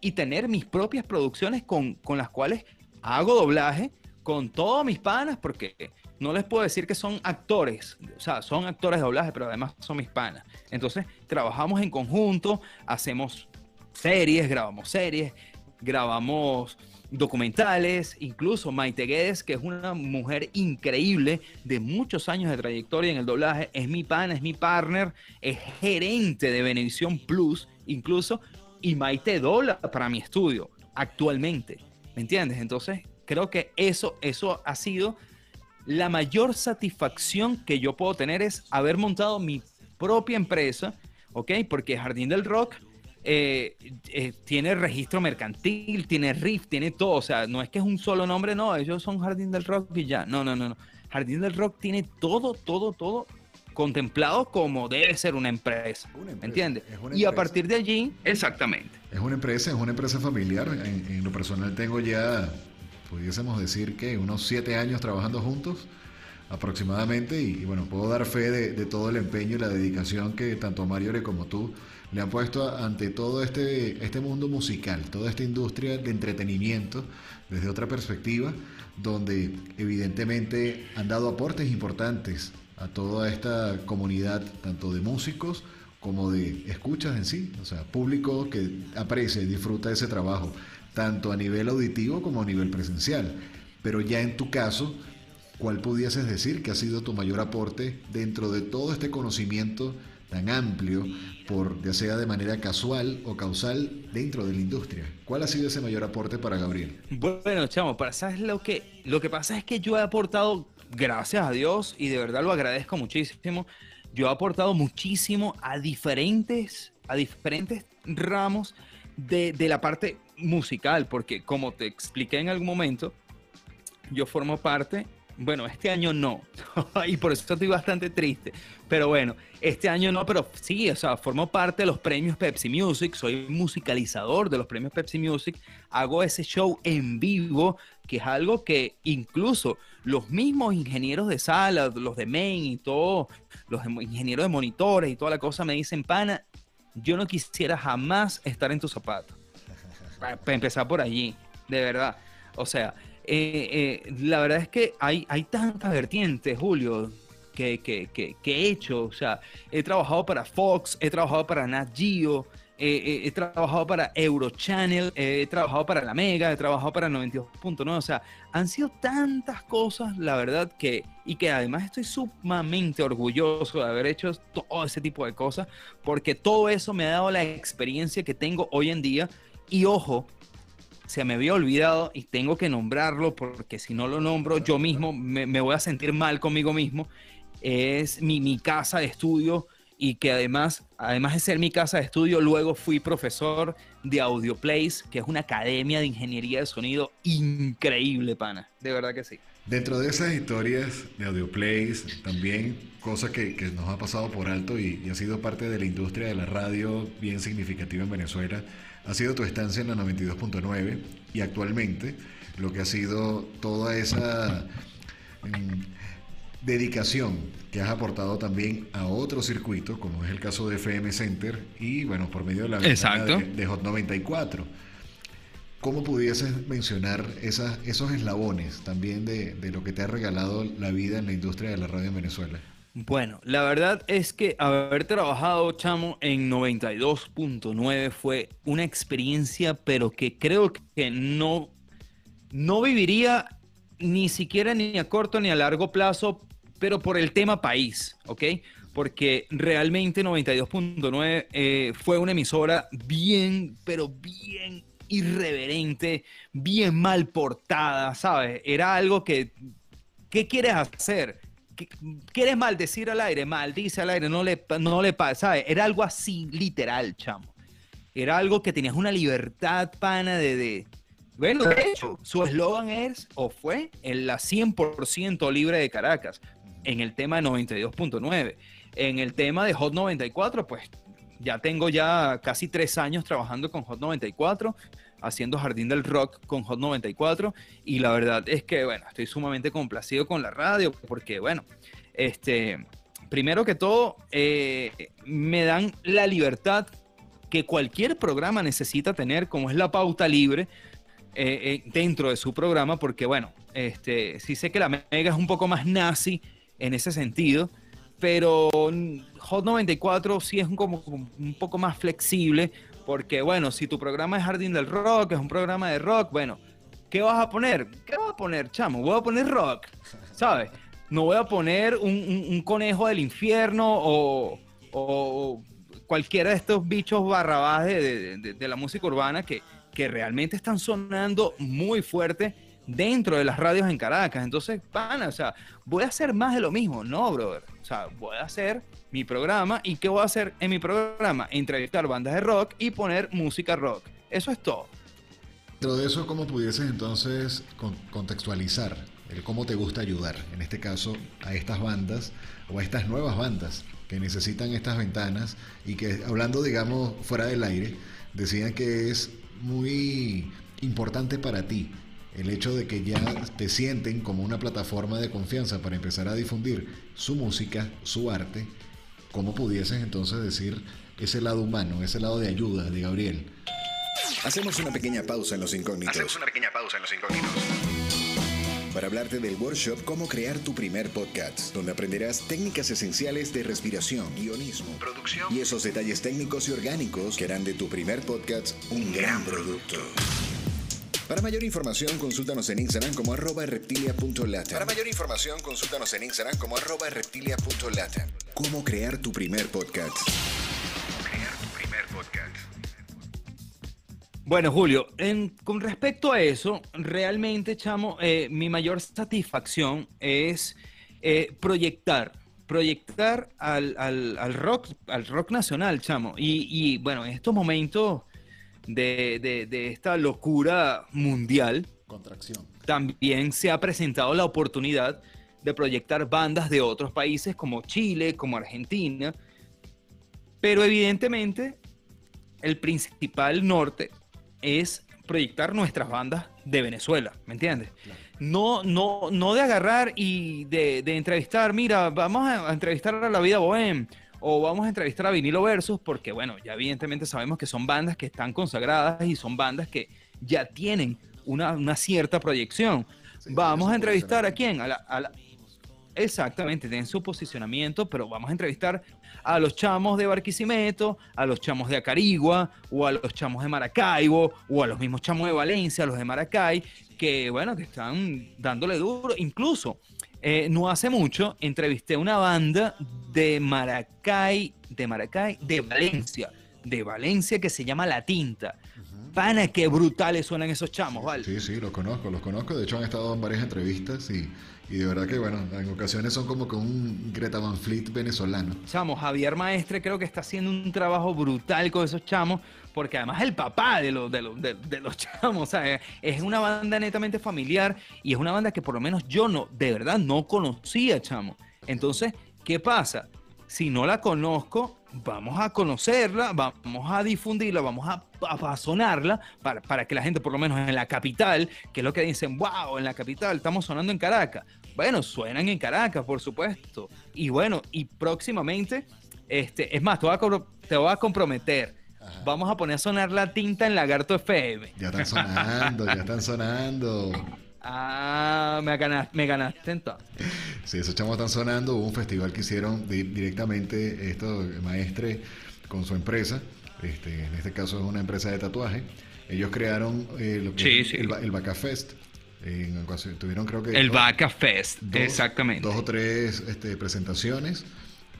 y tener mis propias producciones con, con las cuales hago doblaje con todos mis panas, porque no les puedo decir que son actores, o sea, son actores de doblaje, pero además son mis panas. Entonces, trabajamos en conjunto, hacemos series, grabamos series, grabamos documentales, incluso Maite Guedes, que es una mujer increíble de muchos años de trayectoria en el doblaje, es mi pana, es mi partner, es gerente de Benevisión Plus, incluso, y Maite dobla para mi estudio actualmente. ¿Me entiendes? Entonces, creo que eso, eso ha sido la mayor satisfacción que yo puedo tener es haber montado mi propia empresa, ¿ok? Porque Jardín del Rock eh, eh, tiene registro mercantil, tiene RIF, tiene todo. O sea, no es que es un solo nombre, no, ellos son Jardín del Rock y ya. No, no, no, no. Jardín del Rock tiene todo, todo, todo contemplado como debe ser una empresa. ¿Me entiendes? Y a partir de allí, exactamente. Es una empresa, es una empresa familiar. En, lo personal tengo ya, pudiésemos decir que unos siete años trabajando juntos aproximadamente y, bueno, puedo dar fe de, todo el empeño y la dedicación que tanto Mario como tú le han puesto ante todo este, este mundo musical, toda esta industria de entretenimiento desde otra perspectiva, donde evidentemente han dado aportes importantes a toda esta comunidad, tanto de músicos como de escuchas en sí, o sea, público que aprecia y disfruta ese trabajo, tanto a nivel auditivo como a nivel presencial. Pero ya en tu caso, ¿cuál pudieses decir que ha sido tu mayor aporte dentro de todo este conocimiento tan amplio, por ya sea de manera casual o causal dentro de la industria? ¿Cuál ha sido ese mayor aporte para Gabriel? Bueno, chamo, lo que lo que pasa es que yo he aportado gracias a Dios y de verdad lo agradezco muchísimo. Yo he aportado muchísimo a diferentes, a diferentes ramos de, de la parte musical, porque como te expliqué en algún momento, yo formo parte bueno, este año no. <laughs> y por eso estoy bastante triste. Pero bueno, este año no, pero sí, o sea, formo parte de los premios Pepsi Music, soy musicalizador de los premios Pepsi Music, hago ese show en vivo, que es algo que incluso los mismos ingenieros de sala, los de main y todos, los ingenieros de monitores y toda la cosa me dicen, pana, yo no quisiera jamás estar en tus zapatos. <laughs> Para empezar por allí, de verdad. O sea, eh, eh, la verdad es que hay, hay tantas vertientes, Julio, que, que, que, he hecho. O sea, he trabajado para Fox, he trabajado para Nat Geo, he trabajado para Eurochannel, he trabajado para La Mega, he trabajado para 92.9. O sea, han sido tantas cosas, la verdad, que y que además estoy sumamente orgulloso de haber hecho todo ese tipo de cosas, porque todo eso me ha dado la experiencia que tengo hoy en día. Y ojo, se me había olvidado y tengo que nombrarlo porque si no lo nombro yo mismo me, voy a sentir mal conmigo mismo. Es mi, mi, casa de estudio y que además, además de ser mi casa de estudio, luego fui profesor de AudioPlace, que es una academia de ingeniería de sonido increíble, pana. De verdad que sí. Dentro de esas historias de AudioPlace, también cosa que, que nos ha pasado por alto y, y ha sido parte de la industria de la radio bien significativa en Venezuela, ha sido tu estancia en la 92.9 y actualmente lo que ha sido toda esa mm, dedicación que has aportado también a otro circuito, como es el caso de FM Center y bueno, por medio de la de, de, Hot 94. ¿Cómo pudieses mencionar esas, esos eslabones también de, de lo que te ha regalado la vida en la industria de la radio en Venezuela? Bueno, la verdad es que haber trabajado, chamo, en 92.9 fue una experiencia, pero que creo que no, no viviría ni siquiera ni a corto ni a largo plazo, pero por el tema país, ¿ok? Porque realmente 92.9 eh, fue una emisora bien, pero bien irreverente, bien mal portada, ¿sabes? Era algo que, ¿qué quieres hacer? ¿Quieres maldecir al aire? Maldice al aire, no le, no le pasa, ¿sabes? Era algo así, literal, chamo. Era algo que tenías una libertad, pana, de... de bueno, de hecho, su eslogan es, o fue, en la 100% libre de Caracas, en el tema de 92.9. En el tema de Hot 94, pues ya tengo ya casi tres años trabajando con Hot 94, haciendo Jardín del Rock con Hot 94 y la verdad es que, bueno, estoy sumamente complacido con la radio porque, bueno, este, primero que todo, eh, me dan la libertad que cualquier programa necesita tener, como es la pauta libre, eh, eh, dentro de su programa, porque, bueno, este, sí sé que la Mega es un poco más nazi en ese sentido, pero Hot 94 sí es como, un poco más flexible, porque bueno, si tu programa es Jardín del Rock, es un programa de rock, bueno, ¿qué vas a poner? ¿Qué vas a poner, chamo? Voy a poner rock, ¿sabes? No voy a poner un, conejo del infierno o, o, cualquiera de estos bichos barrabás de, la música urbana que, que realmente están sonando muy fuerte dentro de las radios en Caracas. Entonces, pana, o sea, voy a hacer más de lo mismo. No, brother. O sea, voy a hacer mi programa. ¿Y qué voy a hacer en mi programa? Entrevistar bandas de rock y poner música rock. Eso es todo. Dentro de eso, ¿cómo pudieses entonces contextualizar el cómo te gusta ayudar? En este caso, a estas bandas o a estas nuevas bandas que necesitan estas ventanas y que, hablando, digamos, fuera del aire, decían que es muy importante para ti el hecho de que ya te sienten como una plataforma de confianza para empezar a difundir su música, su arte, ¿cómo pudieses entonces decir ese lado humano, ese lado de ayuda de Gabriel? Hacemos una pequeña pausa en los incógnitos. Hacemos una pequeña pausa en los incógnitos. Para hablarte del workshop Cómo crear tu primer podcast, donde aprenderás técnicas esenciales de respiración, guionismo, producción y esos detalles técnicos y orgánicos que harán de tu primer podcast un gran producto. Para mayor información, consúltanos en Instagram como arroba reptilia.lata. Para mayor información, consúltanos en Instagram como arroba reptilia.lata. Cómo crear tu primer podcast. crear tu primer podcast. Bueno, Julio, con respecto a eso, realmente, chamo, eh, mi mayor satisfacción es eh, proyectar, proyectar al, rock, al rock nacional, chamo. Y, y bueno, en estos momentos de, esta locura mundial, Contracción. también se ha presentado la oportunidad de proyectar bandas de otros países como Chile, como Argentina, pero evidentemente el principal norte es proyectar nuestras bandas de Venezuela, ¿me entiendes? No, no, no de agarrar y de, de, entrevistar, mira, vamos a entrevistar a la vida Bohem, o vamos a entrevistar a Vinilo Versus porque, bueno, ya evidentemente sabemos que son bandas que están consagradas y son bandas que ya tienen una, cierta proyección. vamos a entrevistar a quién? A la, Exactamente, tienen su posicionamiento, pero vamos a entrevistar a los chamos de Barquisimeto, a los chamos de Acarigua, o a los chamos de Maracaibo, o a los mismos chamos de Valencia, los de Maracay, que bueno, que están dándole duro. Incluso eh, no hace mucho entrevisté a una banda de Maracay, de Maracay, de Valencia, de Valencia que se llama La Tinta. Pana, qué brutales suenan esos chamos, ¿vale? Sí, sí, los conozco, los conozco. De hecho, han estado en varias entrevistas y, de verdad que, bueno, en ocasiones son como que un Greta Van venezolano. Chamo, Javier Maestre creo que está haciendo un trabajo brutal con esos chamos porque además es el papá de los, de los, de, los chamos, o sea, es una banda netamente familiar y es una banda que por lo menos yo no, de verdad, no conocía, chamo. Entonces, ¿qué pasa? Si no la conozco, vamos a conocerla, vamos a difundirla, vamos a, a sonarla para, para, que la gente, por lo menos en la capital, que es lo que dicen, wow, en la capital estamos sonando en Caracas. Bueno, suenan en Caracas, por supuesto. Y bueno, y próximamente, este, es más, te voy a, te voy a comprometer Vamos a poner a sonar la tinta en Lagarto FM. Ya están sonando, ya están sonando. Ah, me ganaste, me ganaste entonces. Sí, esos chamos están sonando. Hubo un festival que hicieron directamente esto, maestre, con su empresa. Este, en este caso es una empresa de tatuaje. Ellos crearon eh, lo que es El, el Fest tuvieron creo que... El Vaca Fest, exactamente. Dos o tres este, presentaciones.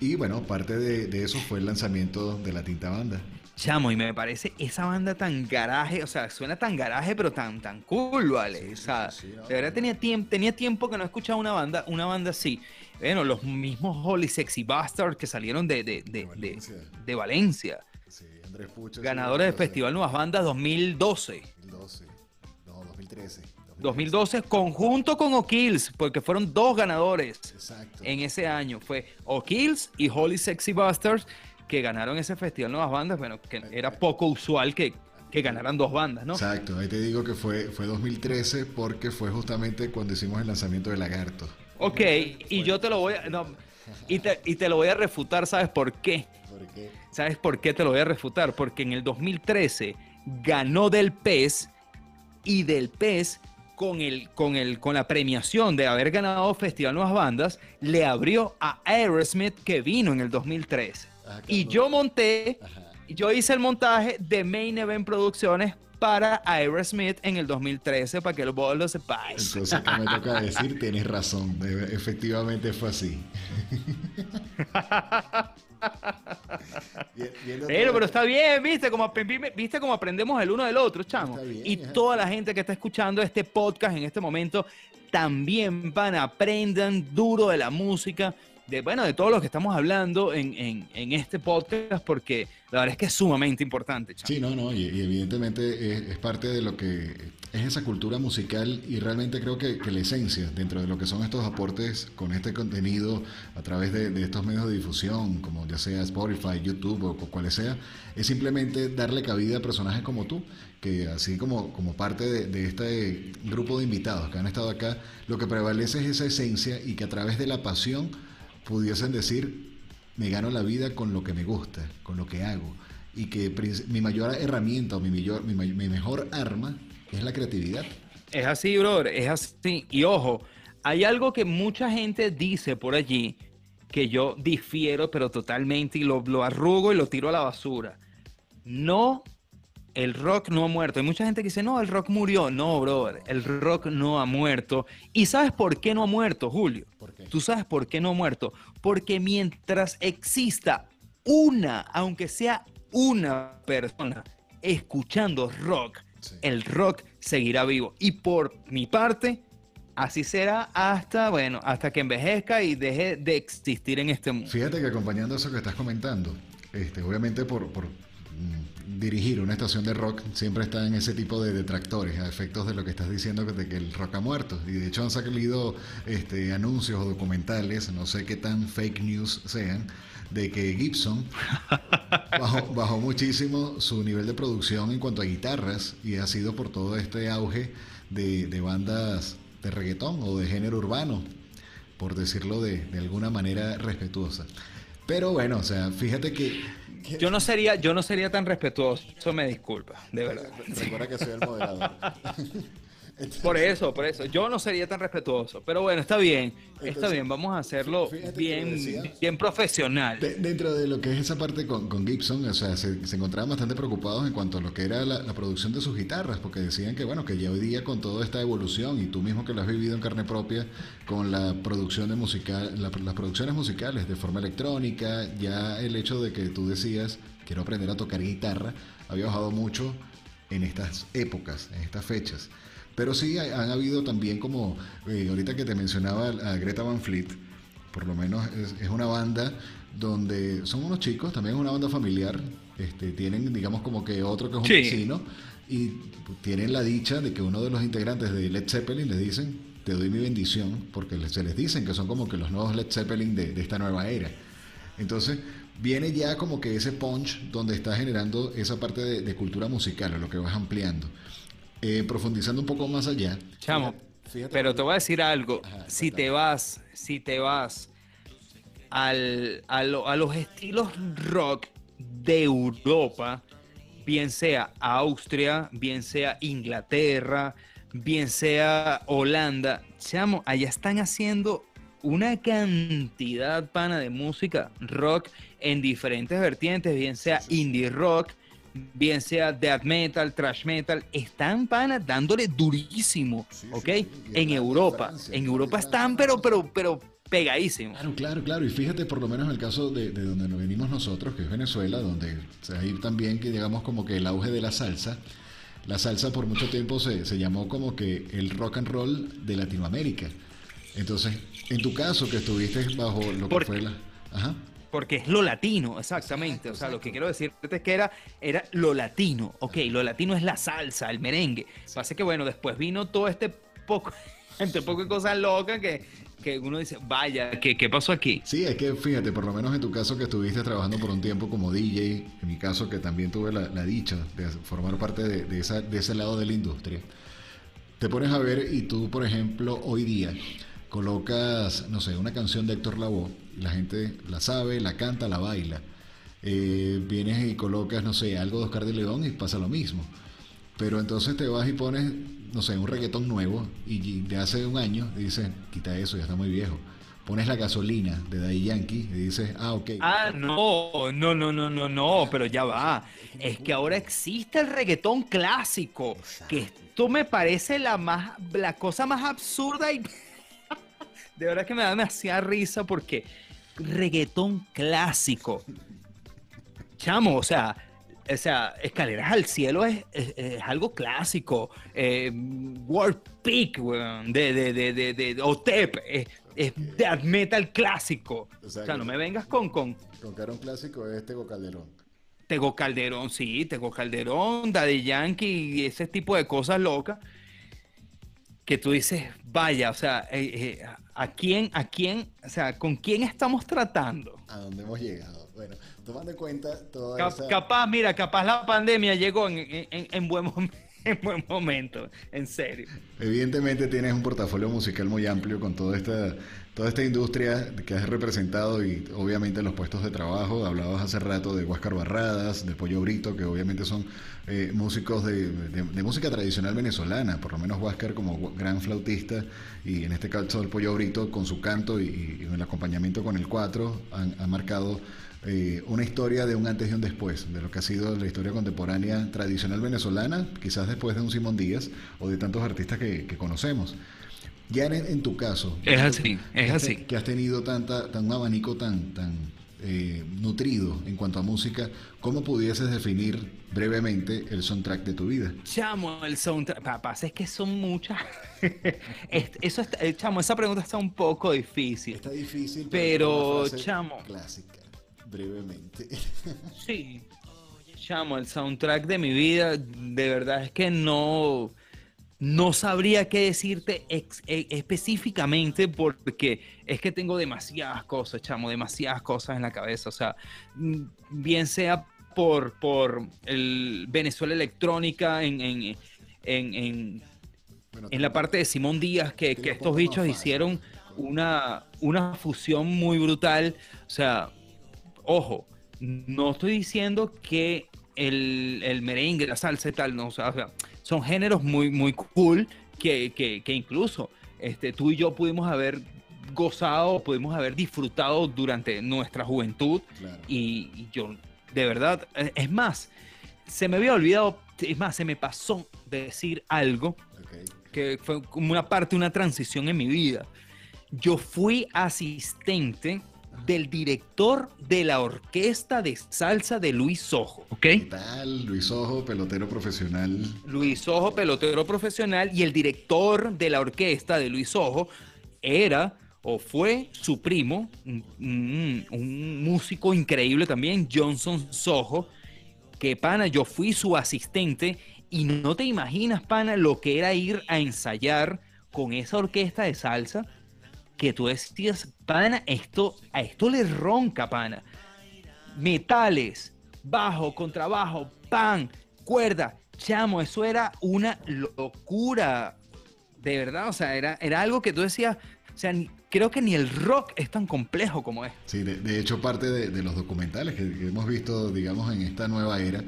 Y bueno, parte de, eso fue el lanzamiento de la Tinta Banda. Chamo, y me parece esa banda tan garaje, o sea, suena tan garaje, pero tan, tan cool, ¿vale? o sea, de verdad tenía, tiempo tenía tiempo que no escuchaba una banda, una banda así. Bueno, los mismos Holy Sexy Bastards que salieron de, de, de, Valencia. de Valencia. Sí, Andrés Ganadores del Festival Nuevas Bandas 2012. 2012. No, 2013. 2012 conjunto con O'Kills, porque fueron dos ganadores en ese año. Fue O'Kills y Holy Sexy Bastards que ganaron ese festival Nuevas Bandas. Bueno, que era poco usual que, que ganaran dos bandas, ¿no? Exacto, ahí te digo que fue, fue 2013 porque fue justamente cuando hicimos el lanzamiento de Lagarto. Ok, y yo te lo voy a... y, te, y te lo voy a refutar, ¿sabes por qué? ¿Por qué? ¿Sabes por qué te lo voy a refutar? Porque en el 2013 ganó del PES y del PES con, el, con, el, con la premiación de haber ganado Festival Nuevas Bandas, le abrió a Aerosmith que vino en el 2013. Ah, y yo monté, yo hice el montaje de Main Event Producciones para Aerosmith en el 2013, para que vos lo sepáis. Entonces, ¿qué me toca decir? Tienes razón, efectivamente fue así. <laughs> <laughs> pero, pero está bien, ¿viste? Como, ¿Viste cómo aprendemos el uno del otro, chamo? y toda la gente que está escuchando este podcast en este momento también van, aprendan duro de la música bueno, de todo lo que estamos hablando en, en, este podcast, porque la verdad es que es sumamente importante. Sí, no, no, y, evidentemente es, parte de lo que es esa cultura musical y realmente creo que, la esencia dentro de lo que son estos aportes con este contenido a través de, estos medios de difusión, como ya sea Spotify, YouTube o, cuales sea, es simplemente darle cabida a personajes como tú, que así como, como parte de este grupo de invitados que han estado acá, lo que prevalece es esa esencia y que a través de la pasión, pudiesen decir, me gano la vida con lo que me gusta, con lo que hago. Y que mi mayor herramienta o mi, mayor, mi, mejor arma es la creatividad. Es así, brother, es así. Y ojo, hay algo que mucha gente dice por allí que yo difiero, pero totalmente, y lo, lo arrugo y lo tiro a la basura. No el rock no ha muerto. Hay mucha gente que dice, no, el rock murió. No, brother, el rock no ha muerto. ¿Y sabes por qué no ha muerto, Julio? ¿Tú sabes por qué no ha muerto? Porque mientras exista una, aunque sea una persona escuchando rock, el rock seguirá vivo. Y por mi parte, así será hasta, bueno, hasta que envejezca y deje de existir en este mundo. Fíjate que acompañando eso que estás comentando, este, obviamente por, por dirigir una estación de rock siempre está en ese tipo de detractores, a efectos de lo que estás diciendo de que el rock ha muerto. Y de hecho han salido este, anuncios o documentales, no sé qué tan fake news sean, de que Gibson <laughs> bajó, muchísimo su nivel de producción en cuanto a guitarras y ha sido por todo este auge de, de bandas de reggaetón o de género urbano, por decirlo de, de alguna manera respetuosa. Pero bueno, o sea, fíjate que yo no sería, yo no sería tan respetuoso, eso me disculpa, de verdad. Recuerda que soy el moderador. <laughs> por eso, por eso. Yo no sería tan respetuoso. Pero bueno, está bien. está bien, vamos a hacerlo bien, bien profesional. dentro de lo que es esa parte con, Gibson, o sea, se, encontraban bastante preocupados en cuanto a lo que era la, producción de sus guitarras, porque decían que, bueno, que ya hoy día con toda esta evolución, y tú mismo que lo has vivido en carne propia, con la producción de musical, las producciones musicales de forma electrónica, ya el hecho de que tú decías, quiero aprender a tocar guitarra, había bajado mucho en estas épocas, en estas fechas. Pero sí han habido también como, eh, ahorita que te mencionaba a Greta Van Fleet, por lo menos es, una banda donde son unos chicos, también es una banda familiar, este, tienen digamos como que otro que es un vecino y tienen la dicha de que uno de los integrantes de Led Zeppelin les dicen, te doy mi bendición, porque se les dicen que son como que los nuevos Led Zeppelin de, esta nueva era. Entonces, viene ya como que ese punch donde está generando esa parte de, de cultura musical, o lo que vas ampliando. Eh, profundizando un poco más allá. Chamo, pero te voy a decir algo. si te vas, si te vas al, a, los estilos rock de Europa, bien sea Austria, bien sea Inglaterra, bien sea Holanda, chamo, allá están haciendo una cantidad pana de música rock en diferentes vertientes, bien sea indie rock, bien sea death metal, trash metal, están pana dándole durísimo, ¿ok? en Europa, en Europa están, pero, pero, pero pegadísimo. Claro, claro, claro. Y fíjate, por lo menos en el caso de, donde nos venimos nosotros, que es Venezuela, donde se ahí también que digamos como que el auge de la salsa. La salsa por mucho tiempo se, se llamó como que el rock and roll de Latinoamérica. Entonces, en tu caso, que estuviste bajo lo que fue la... Ajá porque es lo latino, exactamente. O sea, lo que quiero decirte es que era, era lo latino. Ok, lo latino es la salsa, el merengue. Pasa que, bueno, después vino todo este poco, <laughs> entre poco de cosas locas que, que uno dice, vaya, ¿qué, ¿qué pasó aquí? Sí, es que fíjate, por lo menos en tu caso que estuviste trabajando por un tiempo como DJ, en mi caso que también tuve la, dicha de formar parte de, de, esa, de ese lado de la industria, te pones a ver y tú, por ejemplo, hoy día colocas, no sé, una canción de Héctor Lavoe, la gente la sabe, la canta, la baila. Eh, vienes y colocas, no sé, algo de Oscar de León y pasa lo mismo. Pero entonces te vas y pones, no sé, un reggaetón nuevo y de hace un año dices, quita eso, ya está muy viejo. Pones la gasolina de Daddy Yankee y dices, ah, ok. Ah, no, no, no, no, no, no, pero ya va. Es que ahora existe el reggaetón clásico, que esto me parece la, más, la cosa más absurda y de verdad que me da demasiada risa porque reggaetón clásico. Chamo, o sea, o sea, Escaleras al Cielo es, algo clásico. Eh, World Peak, de, de, de, de, de Otep, es, death metal clásico. O sea, no me vengas con... Con, con que era un clásico es Tego Calderón. Tego Calderón, sí, Tego Calderón, Daddy Yankee y ese tipo de cosas locas que tú dices, vaya, o sea, eh, eh, ¿a quién, a quién, o sea, con quién estamos tratando? A dónde hemos llegado. Bueno, tomando en cuenta toda Capaz, mira, capaz la pandemia llegó en, en, en buen momento <laughs> en buen momento, en serio. Evidentemente tienes un portafolio musical muy amplio con toda esta, toda esta industria que has representado y obviamente los puestos de trabajo. Hablabas hace rato de Huáscar Barradas, de Pollo Brito, que obviamente son eh, músicos de, música tradicional venezolana, por lo menos Huáscar como gran flautista y en este caso el Pollo Brito con su canto y, el acompañamiento con el cuatro han, han marcado eh, una historia de un antes y un después, de lo que ha sido la historia contemporánea tradicional venezolana, quizás después de un Simón Díaz o de tantos artistas que, conocemos. Ya en, tu caso, es así, es así. Que has tenido tanta, tan un abanico tan, tan eh, nutrido en cuanto a música, ¿cómo pudieses definir brevemente el soundtrack de tu vida? Chamo, el soundtrack, papá, es que son muchas. <laughs> Eso eh, chamo, esa pregunta está un poco difícil. Está difícil, pero, pero chamo. Clásica brevemente. <laughs> Sí, chamo, el soundtrack de mi vida, de verdad es que no, no sabría qué decirte e, específicamente porque es que tengo demasiadas cosas, chamo, demasiadas cosas en la cabeza. O sea, mm, bien sea por, por el Venezuela Electrónica en, en, en, en, la parte de Simón Díaz, que, que estos bichos hicieron una, una fusión muy brutal. O sea, ojo, no estoy diciendo que el, merengue, la salsa y tal, no, o sea, son géneros muy, muy cool que, incluso este, tú y yo pudimos haber gozado, pudimos haber disfrutado durante nuestra juventud y, yo, de verdad, es más, se me había olvidado, es más, se me pasó de decir algo que fue como una parte, una transición en mi vida. Yo fui asistente del director de la orquesta de salsa de Luis Ojo. ¿ok? ¿Qué tal? Luis Ojo, pelotero profesional. Luis Ojo, pelotero profesional, y el director de la orquesta de Luis Ojo era o fue su primo, un, músico increíble también, Johnson Sojo, que pana, yo fui su asistente y no te imaginas, pana, lo que era ir a ensayar con esa orquesta de salsa que tú decías, pana, esto, a esto le ronca, pana. Metales, bajo, contrabajo, pan, cuerda, chamo, eso era una locura. De verdad, o sea, era, era algo que tú decías, o sea, creo que ni el rock es tan complejo como es. Sí, de, hecho, parte de, los documentales que, hemos visto, digamos, en esta nueva era,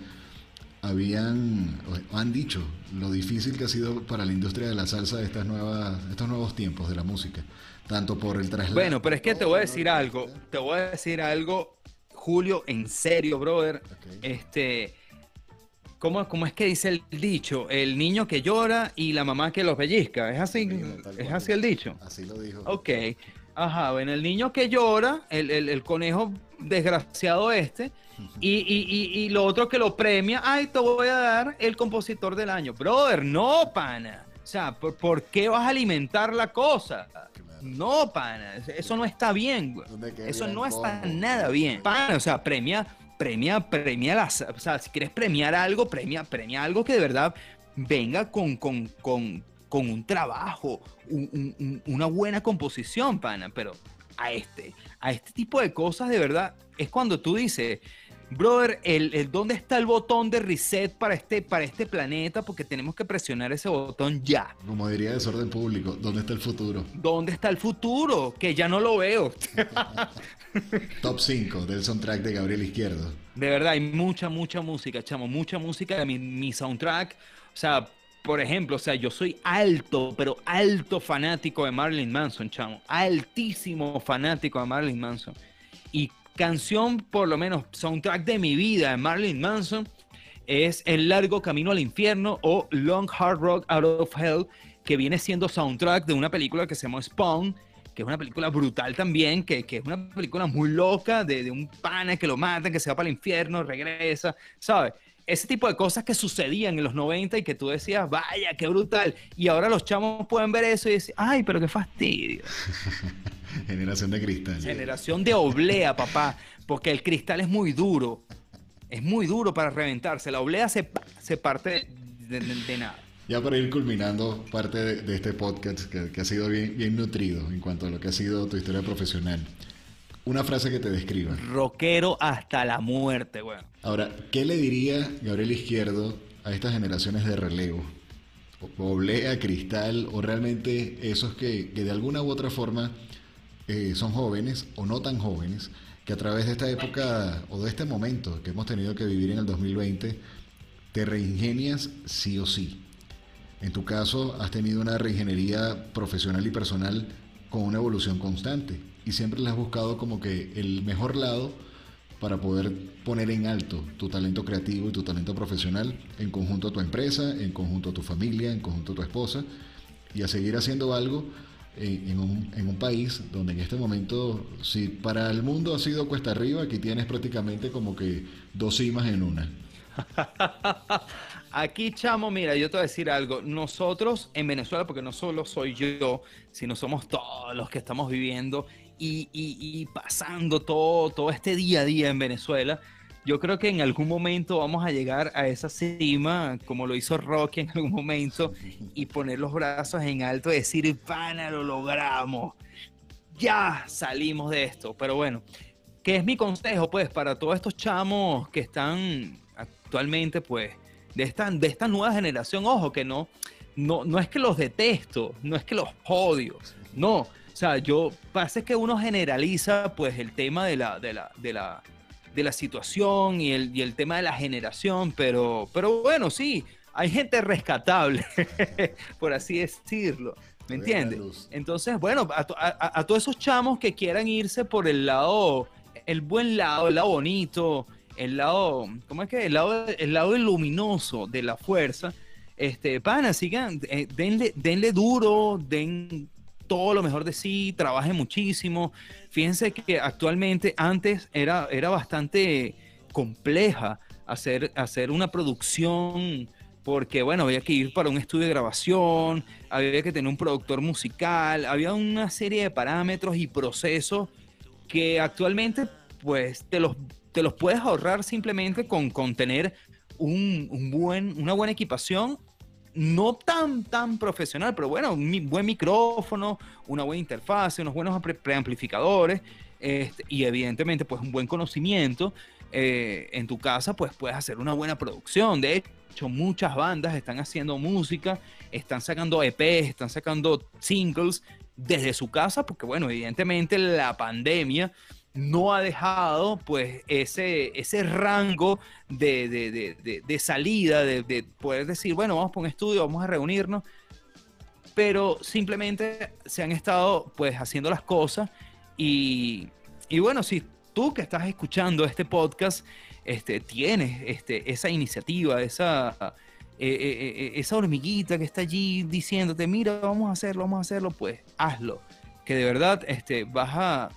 habían, han dicho lo difícil que ha sido para la industria de la salsa estas nuevas, estos nuevos tiempos de la música tanto por el traslado. Bueno, pero es que te voy a decir algo, te voy a decir algo, Julio, en serio, brother. Este, ¿Cómo, ¿Cómo, es que dice el dicho? El niño que llora y la mamá que los pellizca. ¿Es así? ¿Es así el dicho? Así lo dijo. Ok. Ajá, bueno, el niño que llora, el, el, conejo desgraciado este, y, y, y, lo otro que lo premia, ay, te voy a dar el compositor del año. Brother, no, pana. O sea, ¿por, ¿por qué vas a alimentar la cosa? No, pana, eso no está bien, Eso no está nada bien. Pana, o sea, premia, premia, premia las. O sea, si quieres premiar algo, premia, premia algo que de verdad venga con, con, con, con un trabajo, una buena composición, pana. Pero a este, a este tipo de cosas de verdad, es cuando tú dices brother, el, ¿dónde está el botón de reset para este, para este planeta? Porque tenemos que presionar ese botón ya. Como diría Desorden Público, ¿dónde está el futuro? ¿Dónde está el futuro? Que ya no lo veo. <laughs> Top 5 del soundtrack de Gabriel Izquierdo. De verdad, hay mucha, mucha música, chamo, mucha música. Mi, mi soundtrack, o sea, por ejemplo, o sea, yo soy alto, pero alto fanático de Marilyn Manson, chamo. Altísimo fanático de Marilyn Manson. Y canción, por lo menos soundtrack de mi vida de Marilyn Manson, es El largo camino al infierno o Long Hard Rock Out of Hell, que viene siendo soundtrack de una película que se llama Spawn, que es una película brutal también, que, que es una película muy loca de, de, un pana que lo matan, que se va para el infierno, regresa, ¿sabes? Ese tipo de cosas que sucedían en los 90 y que tú decías, vaya, qué brutal. Y ahora los chamos pueden ver eso y decir, ay, pero qué fastidio. <laughs> <laughs> Generación de cristal. Generación de oblea, papá. Porque el cristal es muy duro. Es muy duro para reventarse. La oblea se, se parte de, nada. Ya para ir culminando parte de, este podcast que, ha sido bien, bien nutrido en cuanto a lo que ha sido tu historia profesional. Una frase que te describa. Rockero hasta la muerte, bueno. Ahora, ¿qué le diría Gabriel Izquierdo a estas generaciones de relevo? Oblea, cristal, o realmente esos que, que de alguna u otra forma eh, son jóvenes o no tan jóvenes, que a través de esta época o de este momento que hemos tenido que vivir en el 2020, te reingenias sí o sí. En tu caso, has tenido una reingeniería profesional y personal con una evolución constante y siempre le has buscado como que el mejor lado para poder poner en alto tu talento creativo y tu talento profesional en conjunto a tu empresa, en conjunto a tu familia, en conjunto a tu esposa y a seguir haciendo algo en, un, en, un, país donde en este momento, si para el mundo ha sido cuesta arriba, aquí tienes prácticamente como que dos cimas en una. <laughs> Aquí, chamo, mira, yo te voy a decir algo. Nosotros en Venezuela, porque no solo soy yo, sino somos todos los que estamos viviendo y, y, y pasando todo, todo este día a día en Venezuela, yo creo que en algún momento vamos a llegar a esa cima, como lo hizo Rocky en algún momento, y poner los brazos en alto y decir, pana, lo logramos. Ya salimos de esto. Pero bueno, ¿qué es mi consejo? Pues para todos estos chamos que están actualmente, pues, de esta, de esta nueva generación, ojo, que no, no, no es que los detesto, no es que los odio, no. O sea, yo, pasa que uno generaliza, pues, el tema de la, de la, de la de la situación y el, y el tema de la generación, pero, pero bueno, sí, hay gente rescatable, <laughs> por así decirlo. ¿Me entiendes? Entonces, bueno, a, todos esos chamos que quieran irse por el lado, el buen lado, el lado bonito, el lado, ¿cómo es que? El lado, el lado luminoso de la fuerza, este, pana, sigan, eh, denle, denle duro, den, todo lo mejor de sí, trabaje muchísimo. Fíjense que actualmente antes era, era bastante compleja hacer, hacer una producción porque bueno, había que ir para un estudio de grabación, había que tener un productor musical, había una serie de parámetros y procesos que actualmente pues te los, te los puedes ahorrar simplemente con, con tener un, un buen, una buena equipación no tan, tan profesional, pero bueno, un buen micrófono, una buena interfaz, unos buenos preamplificadores este, y evidentemente pues un buen conocimiento. Eh, en tu casa pues puedes hacer una buena producción. De hecho, muchas bandas están haciendo música, están sacando EPs, están sacando singles desde su casa, porque bueno, evidentemente la pandemia no ha dejado pues ese, ese rango de, salida, de, poder decir, bueno, vamos por un estudio, vamos a reunirnos, pero simplemente se han estado pues haciendo las cosas y, bueno, si, tú que estás escuchando este podcast, este, tienes este, esa iniciativa, esa, eh, eh, eh, esa hormiguita que está allí diciéndote, mira, vamos a hacerlo, vamos a hacerlo, pues hazlo. Que de verdad este, vas, a,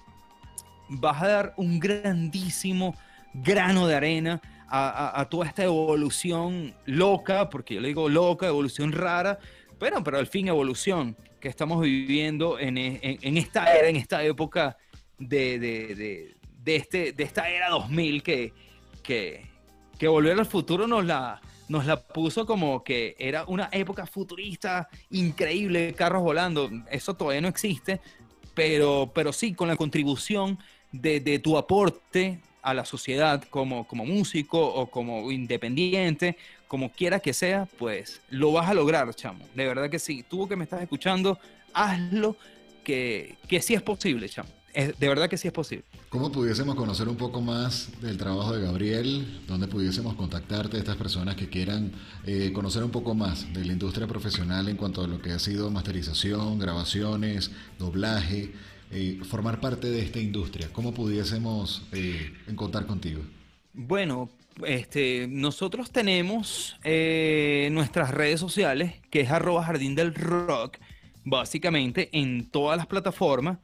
vas a dar un grandísimo grano de arena a, toda esta evolución loca, porque yo le digo loca, evolución rara, pero, pero al fin evolución que estamos viviendo en, esta era, en esta época de, de, este, de esta era 2000 que, que, que Volver al Futuro nos la, nos la puso como que era una época futurista increíble, carros volando. Eso todavía no existe, pero, pero sí, con la contribución de, tu aporte a la sociedad como, como músico o como independiente, como quiera que sea, pues lo vas a lograr, chamo. De verdad que sí. Tú que me estás escuchando, hazlo, que, que sí es posible, chamo de verdad que sí es posible. ¿Cómo pudiésemos conocer un poco más del trabajo de Gabriel? ¿Dónde pudiésemos contactarte, estas personas que quieran eh, conocer un poco más de la industria profesional en cuanto a lo que ha sido masterización, grabaciones, doblaje, eh, formar parte de esta industria? ¿Cómo pudiésemos eh, encontrar contigo? Bueno, este, nosotros tenemos nuestras redes sociales, que es arroba jardín del rock, básicamente en todas las plataformas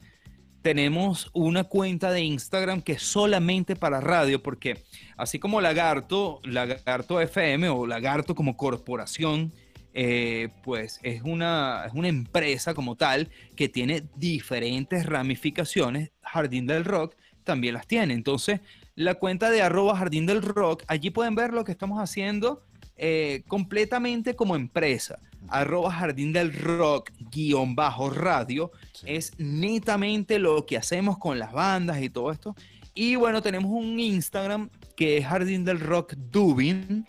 tenemos una cuenta de Instagram que es solamente para radio, porque así como Lagarto, Lagarto FM o Lagarto como corporación, eh, pues es una, es una empresa como tal que tiene diferentes ramificaciones. Jardín del Rock también las tiene. Entonces, la cuenta de arroba Jardín del Rock, allí pueden ver lo que estamos haciendo eh, completamente como empresa arroba jardín del rock guion bajo radio, es netamente lo que hacemos con las bandas y todo esto. Y bueno, tenemos un Instagram que es jardín del rock dubin,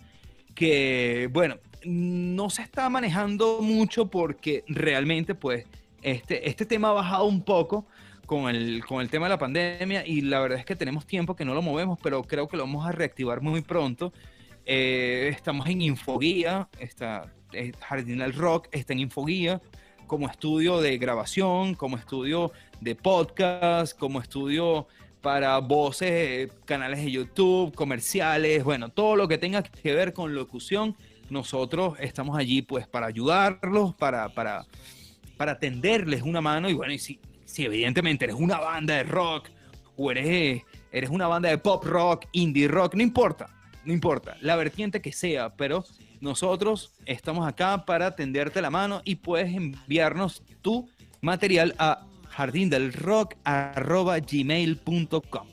que bueno, no se está manejando mucho porque realmente pues este, este tema ha bajado un poco con el, con el tema de la pandemia y la verdad es que tenemos tiempo que no lo movemos, pero creo que lo vamos a reactivar muy pronto. Eh, estamos en Infoguía, está, eh, Jardín del Rock está en Infoguía como estudio de grabación, como estudio de podcast, como estudio para voces, eh, canales de YouTube, comerciales, bueno, todo lo que tenga que ver con locución, nosotros estamos allí pues para ayudarlos, para, para, para tenderles una mano y bueno, y si, si evidentemente eres una banda de rock o eres, eres una banda de pop rock, indie rock, no importa, no importa, la vertiente que sea, pero nosotros estamos acá para tenderte la mano y puedes enviarnos tu material a jardindelrock.gmail.com.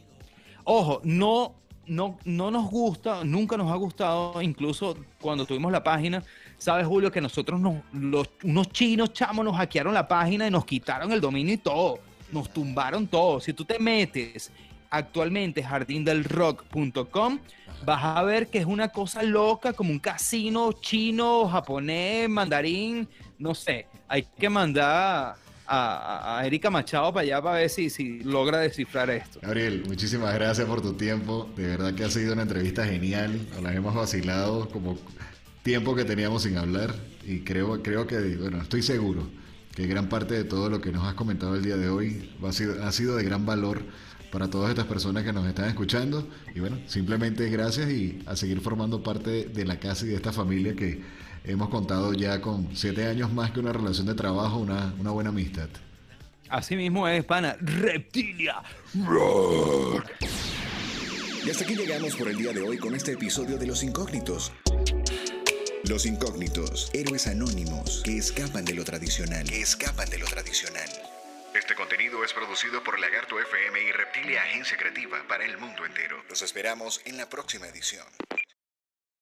Ojo, no, no, no nos gusta, nunca nos ha gustado, incluso cuando tuvimos la página, sabes Julio que nosotros nos, los, unos chinos chamos nos hackearon la página y nos quitaron el dominio y todo, nos tumbaron todo. Si tú te metes actualmente jardindelrock.com, vas a ver que es una cosa loca, como un casino chino, japonés, mandarín, no sé. Hay que mandar a, Erika Machado para allá para ver si, si logra descifrar esto. Gabriel, muchísimas gracias por tu tiempo. De verdad que ha sido una entrevista genial. Nos hemos vacilado como tiempo que teníamos sin hablar. Y creo, creo que, bueno, estoy seguro que gran parte de todo lo que nos has comentado el día de hoy ha sido, ha sido de gran valor para todas estas personas que nos están escuchando. Y bueno, simplemente gracias y a seguir formando parte de la casa y de esta familia que hemos contado ya con siete años más que una relación de trabajo, una, una buena amistad. Así mismo es, pana. Reptilia. Y hasta aquí llegamos por el día de hoy con este episodio de Los Incógnitos. Los Incógnitos, héroes anónimos que escapan de lo tradicional. Que escapan de lo tradicional. Este contenido es producido por Lagarto FM y Reptilia Agencia Creativa para el mundo entero. Los esperamos en la próxima edición.